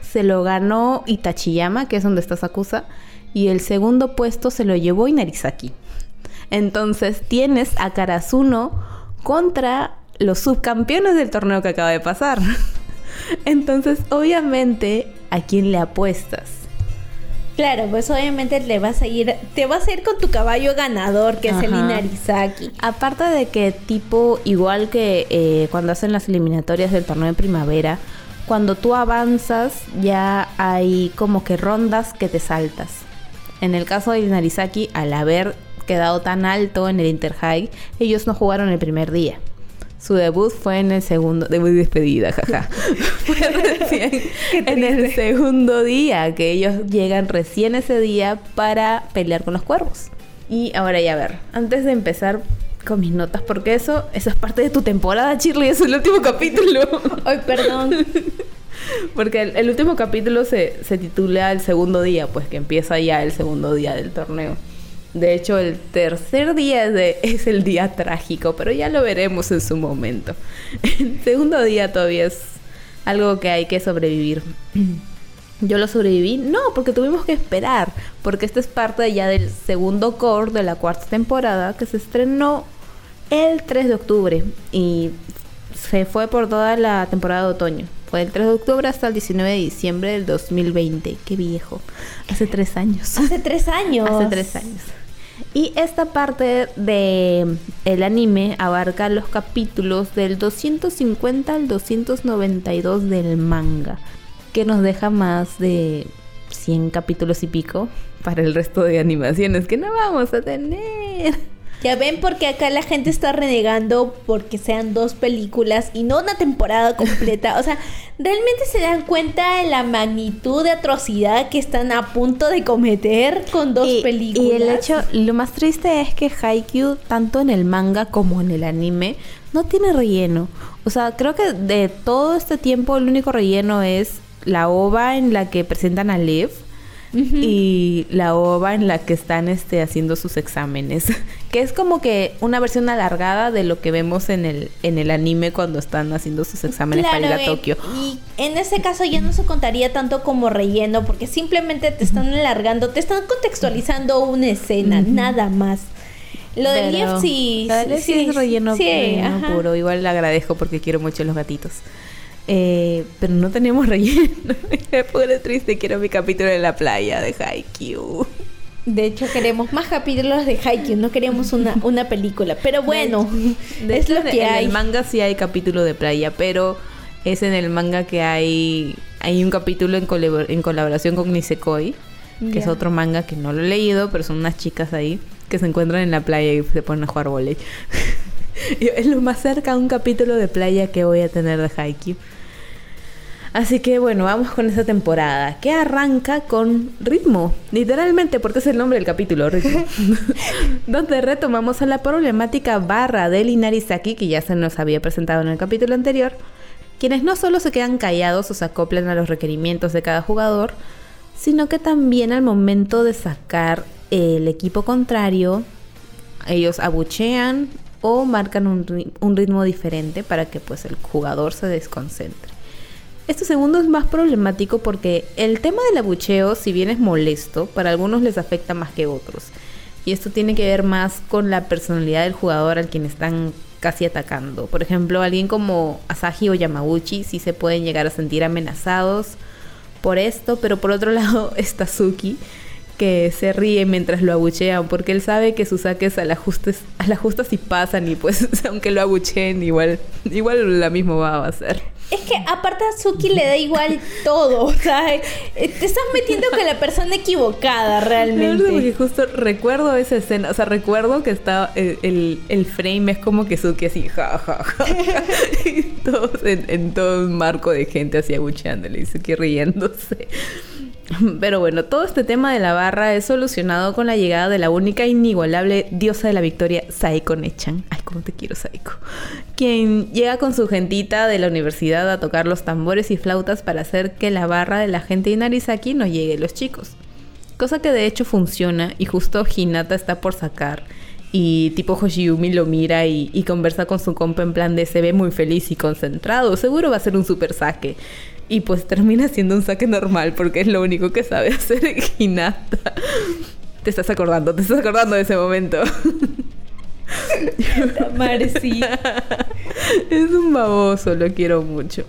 se lo ganó Itachiyama, que es donde está Sakusa, y el segundo puesto se lo llevó Inarizaki. Entonces tienes a Karasuno contra los subcampeones del torneo que acaba de pasar. Entonces, obviamente, ¿a quién le apuestas? Claro, pues obviamente le vas a ir, te vas a ir con tu caballo ganador, que es el. Inarizaki. Aparte de que tipo, igual que eh, cuando hacen las eliminatorias del torneo de primavera, cuando tú avanzas ya hay como que rondas que te saltas. En el caso de Narizaki, al haber quedado tan alto en el Inter High, ellos no jugaron el primer día. Su debut fue en el segundo, debut y despedida, jaja. fue recién en el segundo día, que ellos llegan recién ese día para pelear con los cuervos. Y ahora ya a ver, antes de empezar con mis notas, porque eso, eso es parte de tu temporada, Shirley, es el último capítulo. Ay, perdón. Porque el, el último capítulo se, se titula El segundo día, pues que empieza ya el segundo día del torneo. De hecho, el tercer día es, de- es el día trágico, pero ya lo veremos en su momento. El segundo día todavía es algo que hay que sobrevivir. Yo lo sobreviví, no, porque tuvimos que esperar, porque esta es parte ya del segundo core de la cuarta temporada que se estrenó el 3 de octubre y se fue por toda la temporada de otoño. Fue del 3 de octubre hasta el 19 de diciembre del 2020. Qué viejo. Hace tres años. Hace tres años. Hace tres años. Y esta parte de el anime abarca los capítulos del 250 al 292 del manga, que nos deja más de 100 capítulos y pico para el resto de animaciones que no vamos a tener. Ya ven porque acá la gente está renegando porque sean dos películas y no una temporada completa. O sea, realmente se dan cuenta de la magnitud de atrocidad que están a punto de cometer con dos y, películas. Y el hecho, lo más triste es que Haikyuu, tanto en el manga como en el anime, no tiene relleno. O sea, creo que de todo este tiempo el único relleno es la ova en la que presentan a Liv y la ova en la que están este, haciendo sus exámenes. que es como que una versión alargada de lo que vemos en el, en el anime cuando están haciendo sus exámenes para ir a Tokio. Y en ese caso ya no se contaría tanto como relleno, porque simplemente te están alargando, te están contextualizando una escena, nada más. Lo del Pero- sí. lo del Lief sí es relleno, sí, relleno puro. Igual le agradezco porque quiero mucho los gatitos. Eh, pero no tenemos relleno. Me pone triste. Quiero mi capítulo en la playa de Haikyuu. De hecho, queremos más capítulos de Haikyuu, no queremos una, una película. Pero bueno, De es lo en- que en hay. el manga sí hay capítulo de playa, pero es en el manga que hay hay un capítulo en, colabor- en colaboración con Nisekoi, que es otro manga que no lo he leído, pero son unas chicas ahí que se encuentran en la playa y se ponen a jugar volei. es lo más cerca a un capítulo de playa que voy a tener de Haikyuu. Así que bueno, vamos con esta temporada que arranca con ritmo, literalmente porque es el nombre del capítulo, ritmo. donde retomamos a la problemática barra del Inarizaki que ya se nos había presentado en el capítulo anterior, quienes no solo se quedan callados o se acoplan a los requerimientos de cada jugador, sino que también al momento de sacar el equipo contrario, ellos abuchean o marcan un, un ritmo diferente para que pues el jugador se desconcentre. Este segundo es más problemático porque el tema del abucheo, si bien es molesto, para algunos les afecta más que otros. Y esto tiene que ver más con la personalidad del jugador al quien están casi atacando. Por ejemplo, alguien como Asahi o Yamaguchi sí se pueden llegar a sentir amenazados por esto, pero por otro lado está Suki, que se ríe mientras lo abuchean, porque él sabe que sus saques a la justa, a sí pasan y pues aunque lo abucheen igual, igual la misma va a ser. Es que aparte a Suki le da igual todo, o sea, eh, te estás metiendo con la persona equivocada realmente. Porque justo recuerdo esa escena, o sea, recuerdo que estaba el, el, frame es como que Suki así, ja, ja, ja, y todos en, todo un marco de gente así abucheándole y Suki riéndose. Pero bueno, todo este tema de la barra es solucionado con la llegada de la única e inigualable diosa de la victoria, Saiko Nechan. Ay, cómo te quiero, Saiko. Quien llega con su gentita de la universidad a tocar los tambores y flautas para hacer que la barra de la gente de Narisaki no llegue a los chicos. Cosa que de hecho funciona y justo Hinata está por sacar. Y tipo Hoshiumi lo mira y, y conversa con su compa en plan de se ve muy feliz y concentrado. Seguro va a ser un super saque. Y pues termina siendo un saque normal porque es lo único que sabe hacer Hinata. Te estás acordando, te estás acordando de ese momento. Marci. Es un baboso, lo quiero mucho.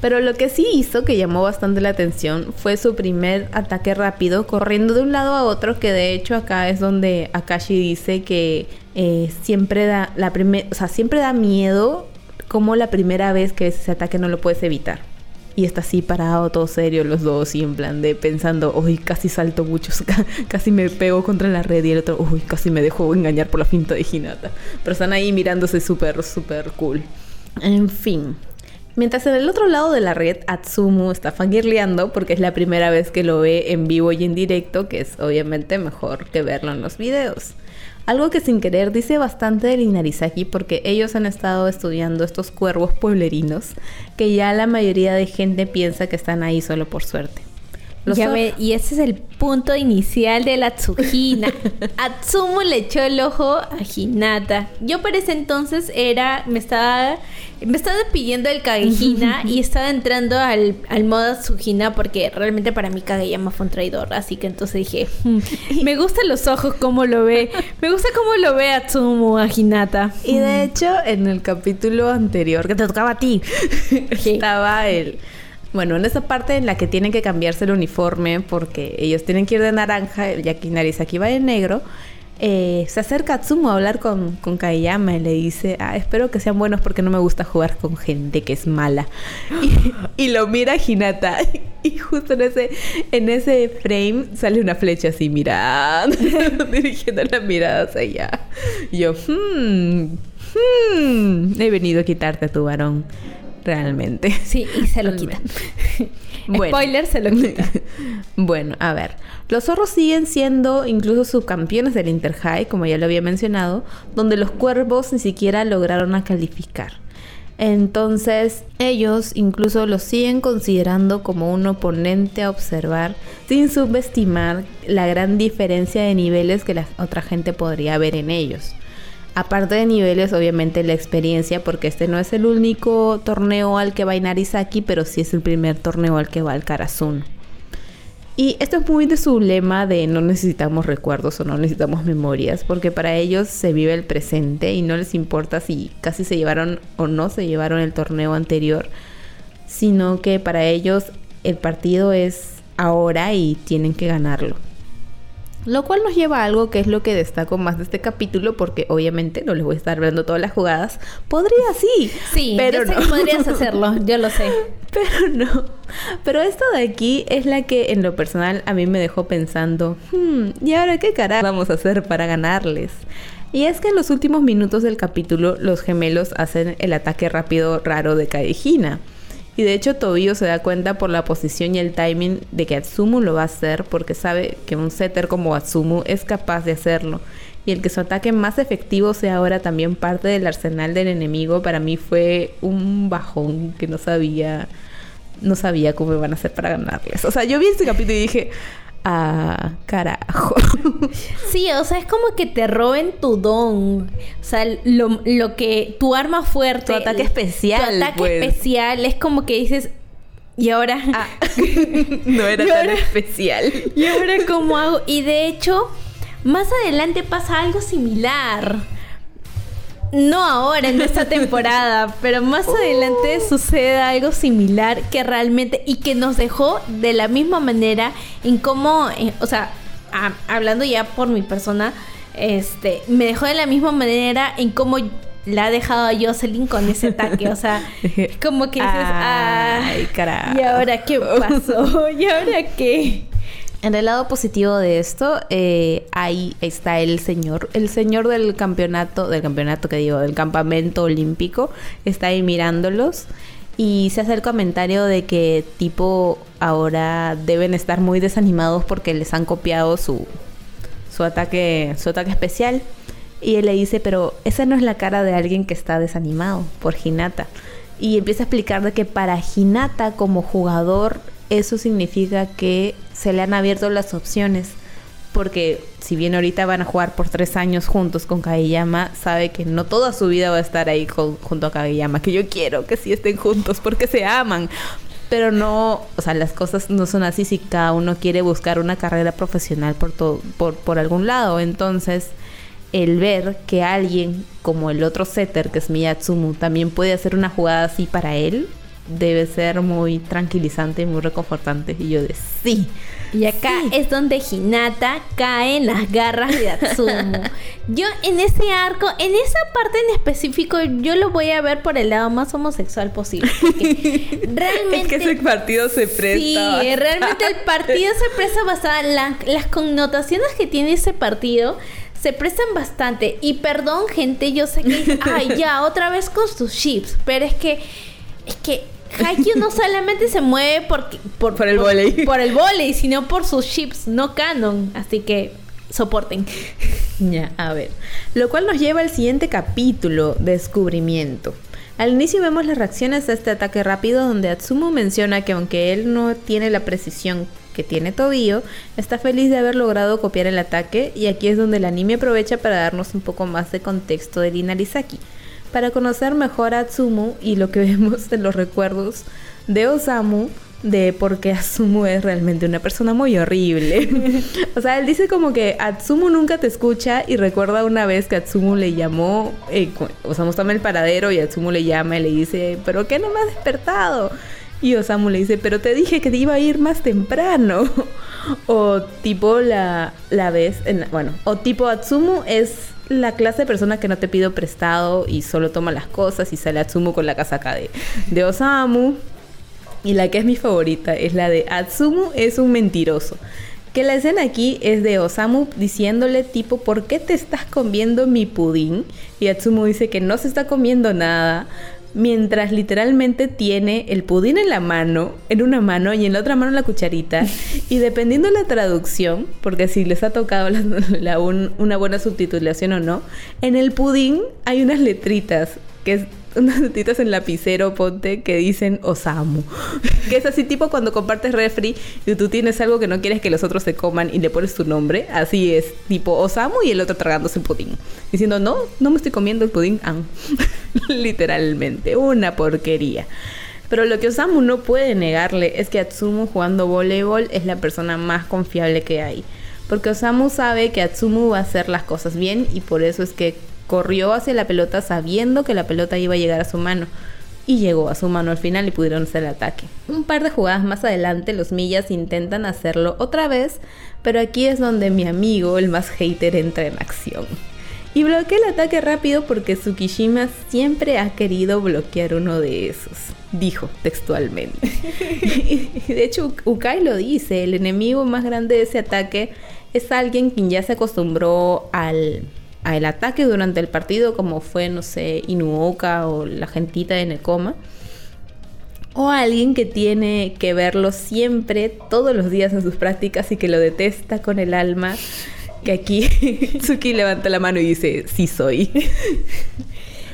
Pero lo que sí hizo que llamó bastante la atención fue su primer ataque rápido, corriendo de un lado a otro, que de hecho acá es donde Akashi dice que eh, siempre da la o sea, siempre da miedo como la primera vez que ves ese ataque no lo puedes evitar. Y está así parado, todo serio, los dos, y en plan de pensando, uy, casi salto mucho, casi me pego contra la red, y el otro, uy, casi me dejo engañar por la finta de Hinata. Pero están ahí mirándose súper, súper cool. En fin. Mientras en el otro lado de la red, Atsumu está fangirleando porque es la primera vez que lo ve en vivo y en directo, que es obviamente mejor que verlo en los videos. Algo que sin querer dice bastante del Inarizaki porque ellos han estado estudiando estos cuervos pueblerinos que ya la mayoría de gente piensa que están ahí solo por suerte y ese es el punto inicial de la Tsujina. Atsumu le echó el ojo a Hinata. Yo por ese entonces era, me estaba, me estaba pidiendo el Kagehina y estaba entrando al, al modo Tsujina porque realmente para mí Kageyama fue un traidor. Así que entonces dije, hmm, me gustan los ojos como lo ve. Me gusta cómo lo ve Atsumu a Hinata. Y de hecho, en el capítulo anterior que te tocaba a ti, estaba el bueno, en esa parte en la que tienen que cambiarse el uniforme porque ellos tienen que ir de naranja, ya que Narisaki va de negro, eh, se acerca Atsumo a hablar con, con Kayama y le dice, ah, espero que sean buenos porque no me gusta jugar con gente que es mala. Y, lo mira Hinata y justo en ese, en ese frame sale una flecha así mirando, dirigiendo las miradas allá. Y yo, hmm, hmm, he venido a quitarte a tu varón realmente. Sí, y se lo quitan. Spoiler, se lo bueno, a ver. Los zorros siguen siendo incluso subcampeones del Inter High, como ya lo había mencionado, donde los cuervos ni siquiera lograron a calificar. Entonces ellos incluso los siguen considerando como un oponente a observar sin subestimar la gran diferencia de niveles que la otra gente podría ver en ellos. Aparte de niveles, obviamente la experiencia, porque este no es el único torneo al que va Inarizaki, pero sí es el primer torneo al que va el Karazun. Y esto es muy de su lema de no necesitamos recuerdos o no necesitamos memorias, porque para ellos se vive el presente y no les importa si casi se llevaron o no se llevaron el torneo anterior, sino que para ellos el partido es ahora y tienen que ganarlo. Lo cual nos lleva a algo que es lo que destaco más de este capítulo, porque obviamente no les voy a estar hablando todas las jugadas. Podría sí, sí, pero yo sé que podrías hacerlo, yo lo sé. Pero no. Pero esto de aquí es la que en lo personal a mí me dejó pensando, hmm, ¿y ahora qué carajo vamos a hacer para ganarles? Y es que en los últimos minutos del capítulo los gemelos hacen el ataque rápido raro de Kaehina. Y de hecho Tobio se da cuenta por la posición y el timing de que Atsumu lo va a hacer porque sabe que un setter como Atsumu es capaz de hacerlo. Y el que su ataque más efectivo sea ahora también parte del arsenal del enemigo para mí fue un bajón que no sabía no sabía cómo iban a hacer para ganarles. O sea, yo vi este capítulo y dije, ah, carajo. Sí, o sea, es como que te roben tu don. O sea, lo, lo que tu arma fuerte. Tu ataque especial. Tu ataque pues. especial es como que dices, y ahora. Ah, no era tan ahora- especial. ¿Y ahora cómo hago? Y de hecho, más adelante pasa algo similar. No ahora en esta temporada, pero más adelante sucede algo similar que realmente y que nos dejó de la misma manera en cómo, eh, o sea, a- hablando ya por mi persona, este, me dejó de la misma manera en cómo la ha dejado a Jocelyn con ese ataque, o sea, como que dices, Ay, "Ay, carajo. ¿Y ahora qué pasó? ¿Y ahora qué? En el lado positivo de esto, eh, ahí está el señor, el señor del campeonato, del campeonato que digo, del campamento olímpico, está ahí mirándolos y se hace el comentario de que tipo ahora deben estar muy desanimados porque les han copiado su, su ataque, su ataque especial. Y él le dice, pero esa no es la cara de alguien que está desanimado por Hinata. Y empieza a explicar de que para Hinata como jugador eso significa que se le han abierto las opciones. Porque si bien ahorita van a jugar por tres años juntos con Kageyama, sabe que no toda su vida va a estar ahí con- junto a Kageyama. Que yo quiero que sí estén juntos porque se aman. Pero no, o sea, las cosas no son así si cada uno quiere buscar una carrera profesional por, todo, por, por algún lado. Entonces, el ver que alguien como el otro setter, que es Miyatsumu, también puede hacer una jugada así para él, debe ser muy tranquilizante y muy reconfortante. Y yo de sí. Y acá es donde Hinata cae en las garras de Atsumo. Yo en ese arco, en esa parte en específico, yo lo voy a ver por el lado más homosexual posible. realmente... partido se Sí, realmente el partido se presta bastante. la- las connotaciones que tiene ese partido se prestan bastante. Y perdón, gente, yo sé que. Ay, ya, otra vez con sus chips. Pero es que. Es que. Haikyuu no solamente se mueve porque, por, Por el vóley. Por el volei, sino por sus chips, no canon. Así que soporten. Ya, a ver. Lo cual nos lleva al siguiente capítulo, descubrimiento. Al inicio vemos las reacciones a este ataque rápido donde Atsumo menciona que aunque él no tiene la precisión que tiene Tobio, está feliz de haber logrado copiar el ataque y aquí es donde el anime aprovecha para darnos un poco más de contexto del Inarizaki, para conocer mejor a Atsumo y lo que vemos en los recuerdos de Osamu de por qué Atsumu es realmente una persona muy horrible. o sea, él dice como que Atsumu nunca te escucha y recuerda una vez que Atsumu le llamó, eh, Osamu está en el paradero y Atsumu le llama y le dice, ¿pero qué no me has despertado? Y Osamu le dice, pero te dije que te iba a ir más temprano. o tipo la, la vez, en bueno, o tipo Atsumu es la clase de persona que no te pido prestado y solo toma las cosas y sale Atsumu con la casaca de, de Osamu. Y la que es mi favorita es la de Atsumu es un mentiroso. Que la escena aquí es de Osamu diciéndole tipo, ¿por qué te estás comiendo mi pudín? Y Atsumu dice que no se está comiendo nada. Mientras literalmente tiene el pudín en la mano, en una mano y en la otra mano la cucharita. Y dependiendo la traducción, porque si les ha tocado la- la un- una buena subtitulación o no, en el pudín hay unas letritas, que es unas letritas en lapicero, ponte, que dicen Osamu. que es así tipo cuando compartes refri y tú tienes algo que no quieres que los otros se coman y le pones tu nombre. Así es, tipo Osamu y el otro tragándose el pudín. Diciendo, no, no me estoy comiendo el pudín. Literalmente, una porquería. Pero lo que Osamu no puede negarle es que Atsumu jugando voleibol es la persona más confiable que hay. Porque Osamu sabe que Atsumu va a hacer las cosas bien y por eso es que corrió hacia la pelota sabiendo que la pelota iba a llegar a su mano. Y llegó a su mano al final y pudieron hacer el ataque. Un par de jugadas más adelante los millas intentan hacerlo otra vez, pero aquí es donde mi amigo, el más hater, entra en acción. Y bloquea el ataque rápido porque Tsukishima siempre ha querido bloquear uno de esos, dijo textualmente. y de hecho, Ukai lo dice, el enemigo más grande de ese ataque es alguien quien ya se acostumbró al, al ataque durante el partido, como fue, no sé, Inuoka o la gentita de Nekoma. O alguien que tiene que verlo siempre, todos los días en sus prácticas y que lo detesta con el alma. Que aquí Suki levanta la mano y dice, sí soy.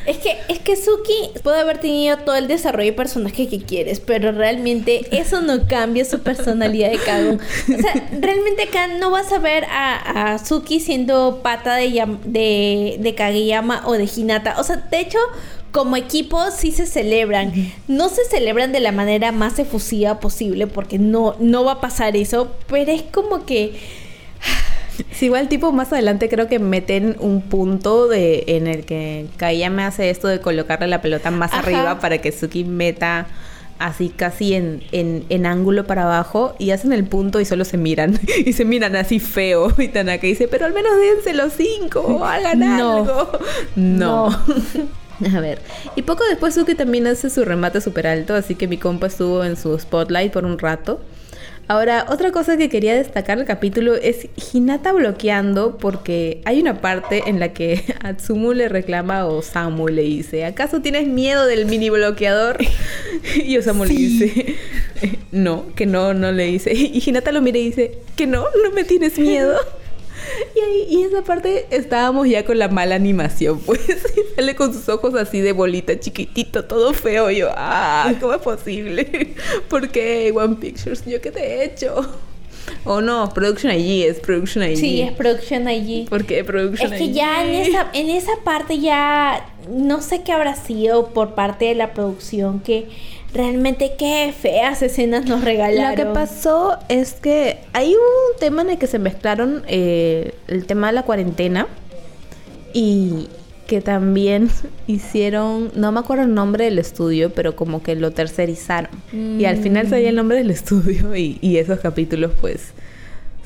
Es que, es que Suki puede haber tenido todo el desarrollo de personaje que quieres, pero realmente eso no cambia su personalidad de Kagon. O sea, realmente acá no vas a ver a, a Suki siendo pata de, de, de Kageyama o de Hinata. O sea, de hecho, como equipo sí se celebran. No se celebran de la manera más efusiva posible porque no, no va a pasar eso, pero es como que Sí, igual tipo más adelante creo que meten un punto de en el que me hace esto de colocarle la pelota más arriba para que Suki meta así casi en, en, ángulo para abajo y hacen el punto y solo se miran. Y se miran así feo. Y Tanaka dice pero al menos dense los cinco o hagan algo no. A ver, y poco después Suki también hace su remate super alto, así que mi compa estuvo en su spotlight por un rato. Ahora, otra cosa que quería destacar del capítulo es Hinata bloqueando porque hay una parte en la que Atsumu le reclama a Osamu le dice, ¿acaso tienes miedo del mini bloqueador? y Osamu le dice, no, que no, no le dice. Y Hinata lo mira y dice, que no, no me tienes miedo. Y ahí, y esa parte estábamos ya con la mala animación, pues. sale con sus ojos así de bolita, chiquitito, todo feo. Y yo, ah, ¿cómo es posible? ¿Por qué One Pictures? ¿Yo qué te he hecho? O no, Production IG, es Production IG. Sí, es Production IG. ¿Por qué Production Es que ya en esa, en esa parte ya no sé qué habrá sido por parte de la producción que realmente qué feas escenas nos regalaron. Lo que pasó es que hay un tema en el que se mezclaron eh, el tema de la cuarentena y que también hicieron, no me acuerdo el nombre del estudio, pero como que lo tercerizaron. Y al final salía el nombre del estudio y, y esos capítulos pues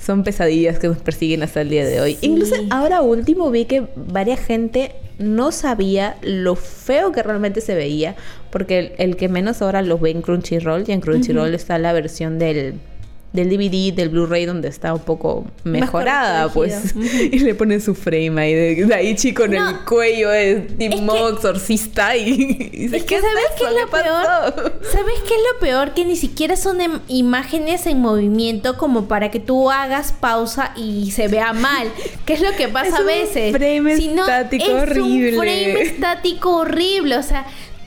son pesadillas que nos persiguen hasta el día de hoy. Incluso ahora último vi que varias gente no sabía lo feo que realmente se veía, porque el, que menos ahora lo ve en Crunchyroll, y en Crunchyroll está la versión del del DVD, del Blu-ray, donde está un poco mejorada, pues. y le ponen su frame ahí de Daichi con el cuello de tipo exorcista y, es que ¿sabes qué es lo peor? ¿Sabes qué es lo peor? Que ni siquiera son em, imágenes en movimiento como para que tú hagas pausa y se vea mal. ¿Qué es lo que pasa a veces? Frame estático horrible. Un frame estático horrible, o sea,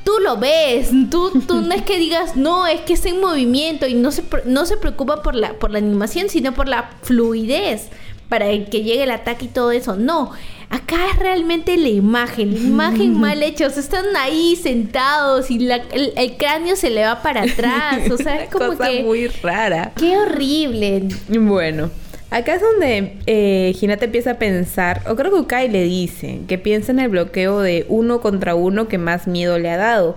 tú lo ves, tú, tú no es que digas, no, es que está en movimiento y no se, no se preocupa por la, por la animación, sino por la fluidez para que llegue el ataque y todo eso. No, acá es realmente la imagen, la imagen mal hecha. O sea, están ahí sentados y el, cráneo se le va para atrás. O sea, es como cosa muy rara. Qué horrible. Bueno. Acá es donde eh, Hinata empieza a pensar, o creo que Ukai le dice, que piensa en el bloqueo de uno contra uno que más miedo le ha dado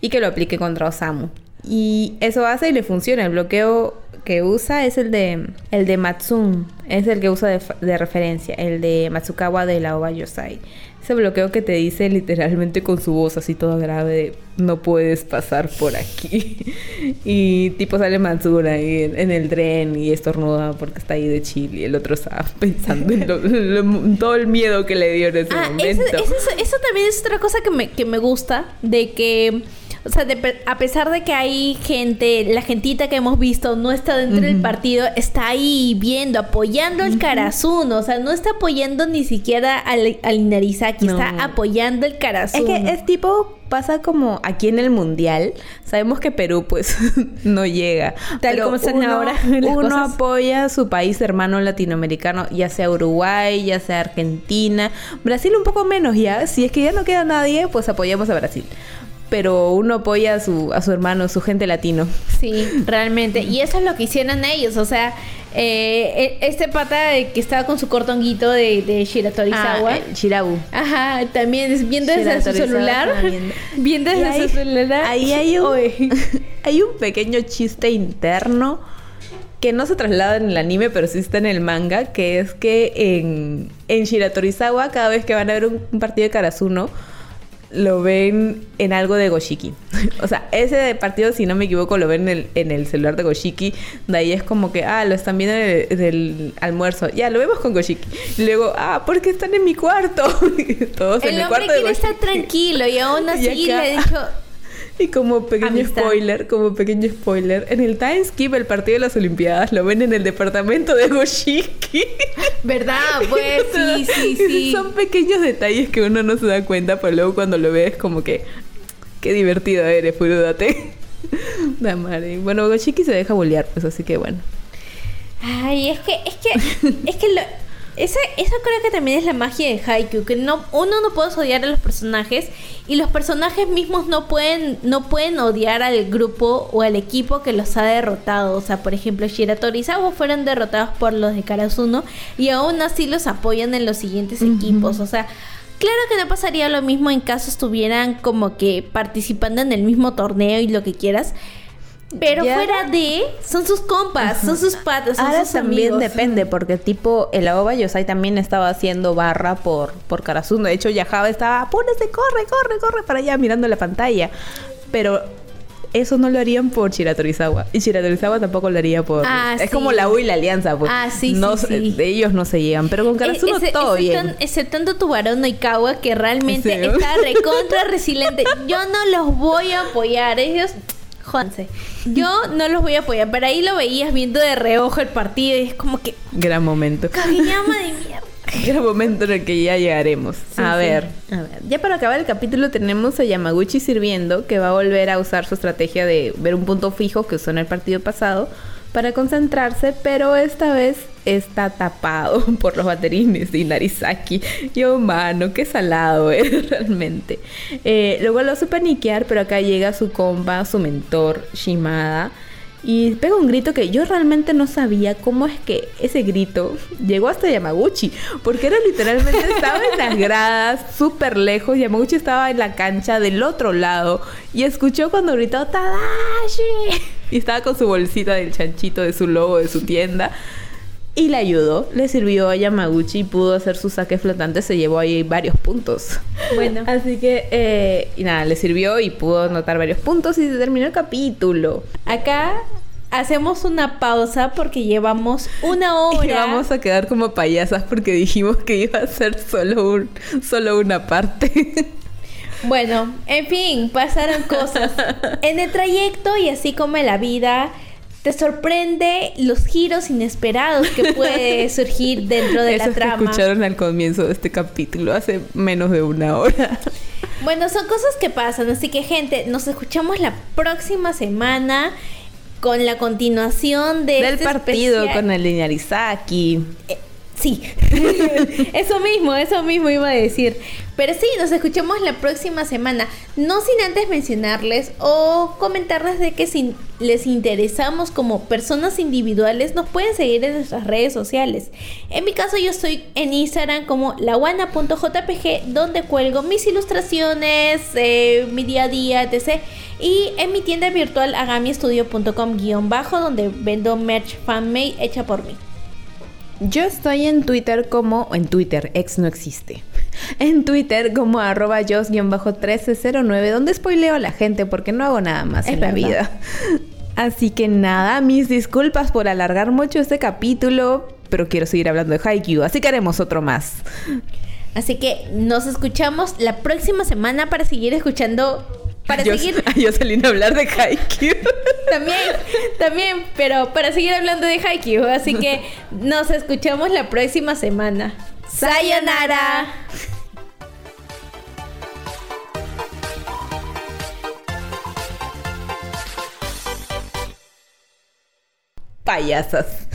y que lo aplique contra Osamu. Y eso hace y le funciona. El bloqueo que usa es el de el de Matsun, es el que usa de, de referencia, el de Matsukawa de la Oba Yosai ese bloqueo que te dice literalmente con su voz así toda grave no puedes pasar por aquí. y tipo sale Mansura ahí en, el tren y estornuda porque está ahí de Chile y el otro está pensando en todo el miedo que le dio en ese ah, momento. Eso, también es otra cosa que me, que me gusta, de que o sea, a pesar de que hay gente, la gentita que hemos visto no está dentro del partido, está ahí viendo, apoyando al Karasuno. O sea, no está apoyando ni siquiera al, al Inarizaki, está apoyando el Karasuno. Es que es tipo pasa como aquí en el mundial. Sabemos que Perú, pues, no llega. Tal como están ahora. Uno apoya a su país hermano latinoamericano, ya sea Uruguay, ya sea Argentina. Brasil un poco menos ya. Si es que ya no queda nadie, pues apoyamos a Brasil pero uno apoya a su, a su hermano, su gente latino. Sí, realmente. Y eso es lo que hicieron ellos. O sea, eh, e, este pata que estaba con su cortonguito de, de Shiratorizawa. Ah, Shirabu. Ajá, también es viendo desde su celular. Viendo desde su celular. Ahí hay un, hay un pequeño chiste interno que no se traslada en el anime, pero sí está en el manga, que es que en, en Shiratorizawa, cada vez que van a ver un, partido de Karasuno, lo ven en algo de Goshiki. o sea, ese partido, si no me equivoco, lo ven en el, en el celular de Goshiki. De ahí es como que, ah, lo están viendo en el, almuerzo. Ya, lo vemos con Goshiki. Y luego, ah, porque están en mi cuarto. Todos el en el cuarto de Goshiki. estar tranquilo y aún así le dicho y como pequeño spoiler, como pequeño spoiler, en el time skip el partido de las Olimpiadas lo ven en el departamento de Goshiki. ¿Verdad? Pues sí, sí, sí. Son pequeños detalles que uno no se da cuenta, pero luego cuando lo ves como que qué divertido eres, Furudate. Da madre. Bueno, Goshiki se deja bolear, pues así que bueno. Ay, es que es que es que lo esa, eso creo que también es la magia de Haikyuu, que no, uno no puede odiar a los personajes y los personajes mismos no pueden, no pueden odiar al grupo o al equipo que los ha derrotado. O sea, por ejemplo, Shiratori y Sabo fueron derrotados por los de Karasuno y aún así los apoyan en los siguientes equipos. O sea, Claro que no pasaría lo mismo en caso estuvieran como que participando en el mismo torneo y lo que quieras, pero fuera de, son sus compas, son sus patas, son Ahora sus también depende, porque tipo, el Aoba Yosai también estaba haciendo barra por, por Karasuno. De hecho, Yahaba estaba, apúrese, corre, corre, corre para allá, mirando la pantalla. Pero eso no lo harían por Shiratorizawa. Y Shiratorizawa tampoco lo haría por... Ah, es como la U y la Alianza, pues. Ah, sí, no, sí, De ellos no se llegan. Pero con e-, Karasuno todo bien. Exceptando tu varón Noikawa, que realmente está recontra resiliente. Yo no los voy a apoyar. Ellos Juanse. Yo no los voy a apoyar, pero ahí lo veías viendo de reojo el partido y es como que. Gran momento. Kageyama de mierda. Gran momento en el que ya llegaremos. a, ver, a ver. Ya para acabar el capítulo tenemos a Yamaguchi sirviendo, que va a volver a usar su estrategia de ver un punto fijo que usó en el partido pasado para concentrarse, pero esta vez está tapado por los baterines de Inarizaki. Yo, mano, qué salado es realmente. Eh, luego lo hace paniquear, pero acá llega su compa, su mentor, Shimada. Y pega un grito que yo realmente no sabía cómo es que ese grito llegó hasta Yamaguchi. Porque era literalmente, estaba en las gradas, súper lejos. Yamaguchi estaba en la cancha del otro lado. Y escuchó cuando gritó Tadashi. Y estaba con su bolsita del chanchito de su logo de su tienda y le ayudó, le sirvió a Yamaguchi y pudo hacer su saque flotante, se llevó ahí varios puntos. Bueno. Así que, eh, y nada, le sirvió y pudo anotar varios puntos y se terminó el capítulo. Acá hacemos una pausa porque llevamos una hora. Y vamos a quedar como payasas porque dijimos que iba a ser solo, un, solo una parte. Bueno, en fin, pasaron cosas en el trayecto y así como en la vida te sorprende los giros inesperados que puede surgir dentro de la trama. Que escucharon al comienzo de este capítulo hace menos de una hora. Bueno, son cosas que pasan, así que gente, nos escuchamos la próxima semana con la continuación de del este partido con el Linearizaki. Eh, Sí, eso mismo, eso mismo iba a decir. Pero sí, nos escuchamos la próxima semana. No sin antes mencionarles o comentarles de que si les interesamos como personas individuales, nos pueden seguir en nuestras redes sociales. En mi caso, yo estoy en Instagram como laguana.jpg, donde cuelgo mis ilustraciones, eh, mi día a día, etc. Y en mi tienda virtual agamistudio.com-bajo, donde vendo merch fanmade hecha por mí. Yo estoy en Twitter como, en Twitter, ex no existe. En Twitter como arroba jos-1309, donde spoileo a la gente porque no hago nada más en la vida. Así que nada, mis disculpas por alargar mucho este capítulo, pero quiero seguir hablando de Haikyuu, así que haremos otro más. Así que nos escuchamos la próxima semana para seguir escuchando para seguir. A Jocelyn hablar de Haikyuu. también, también, pero para seguir hablando de Haikyuu. Así que nos escuchamos la próxima semana. ¡Sayonara! Payasas.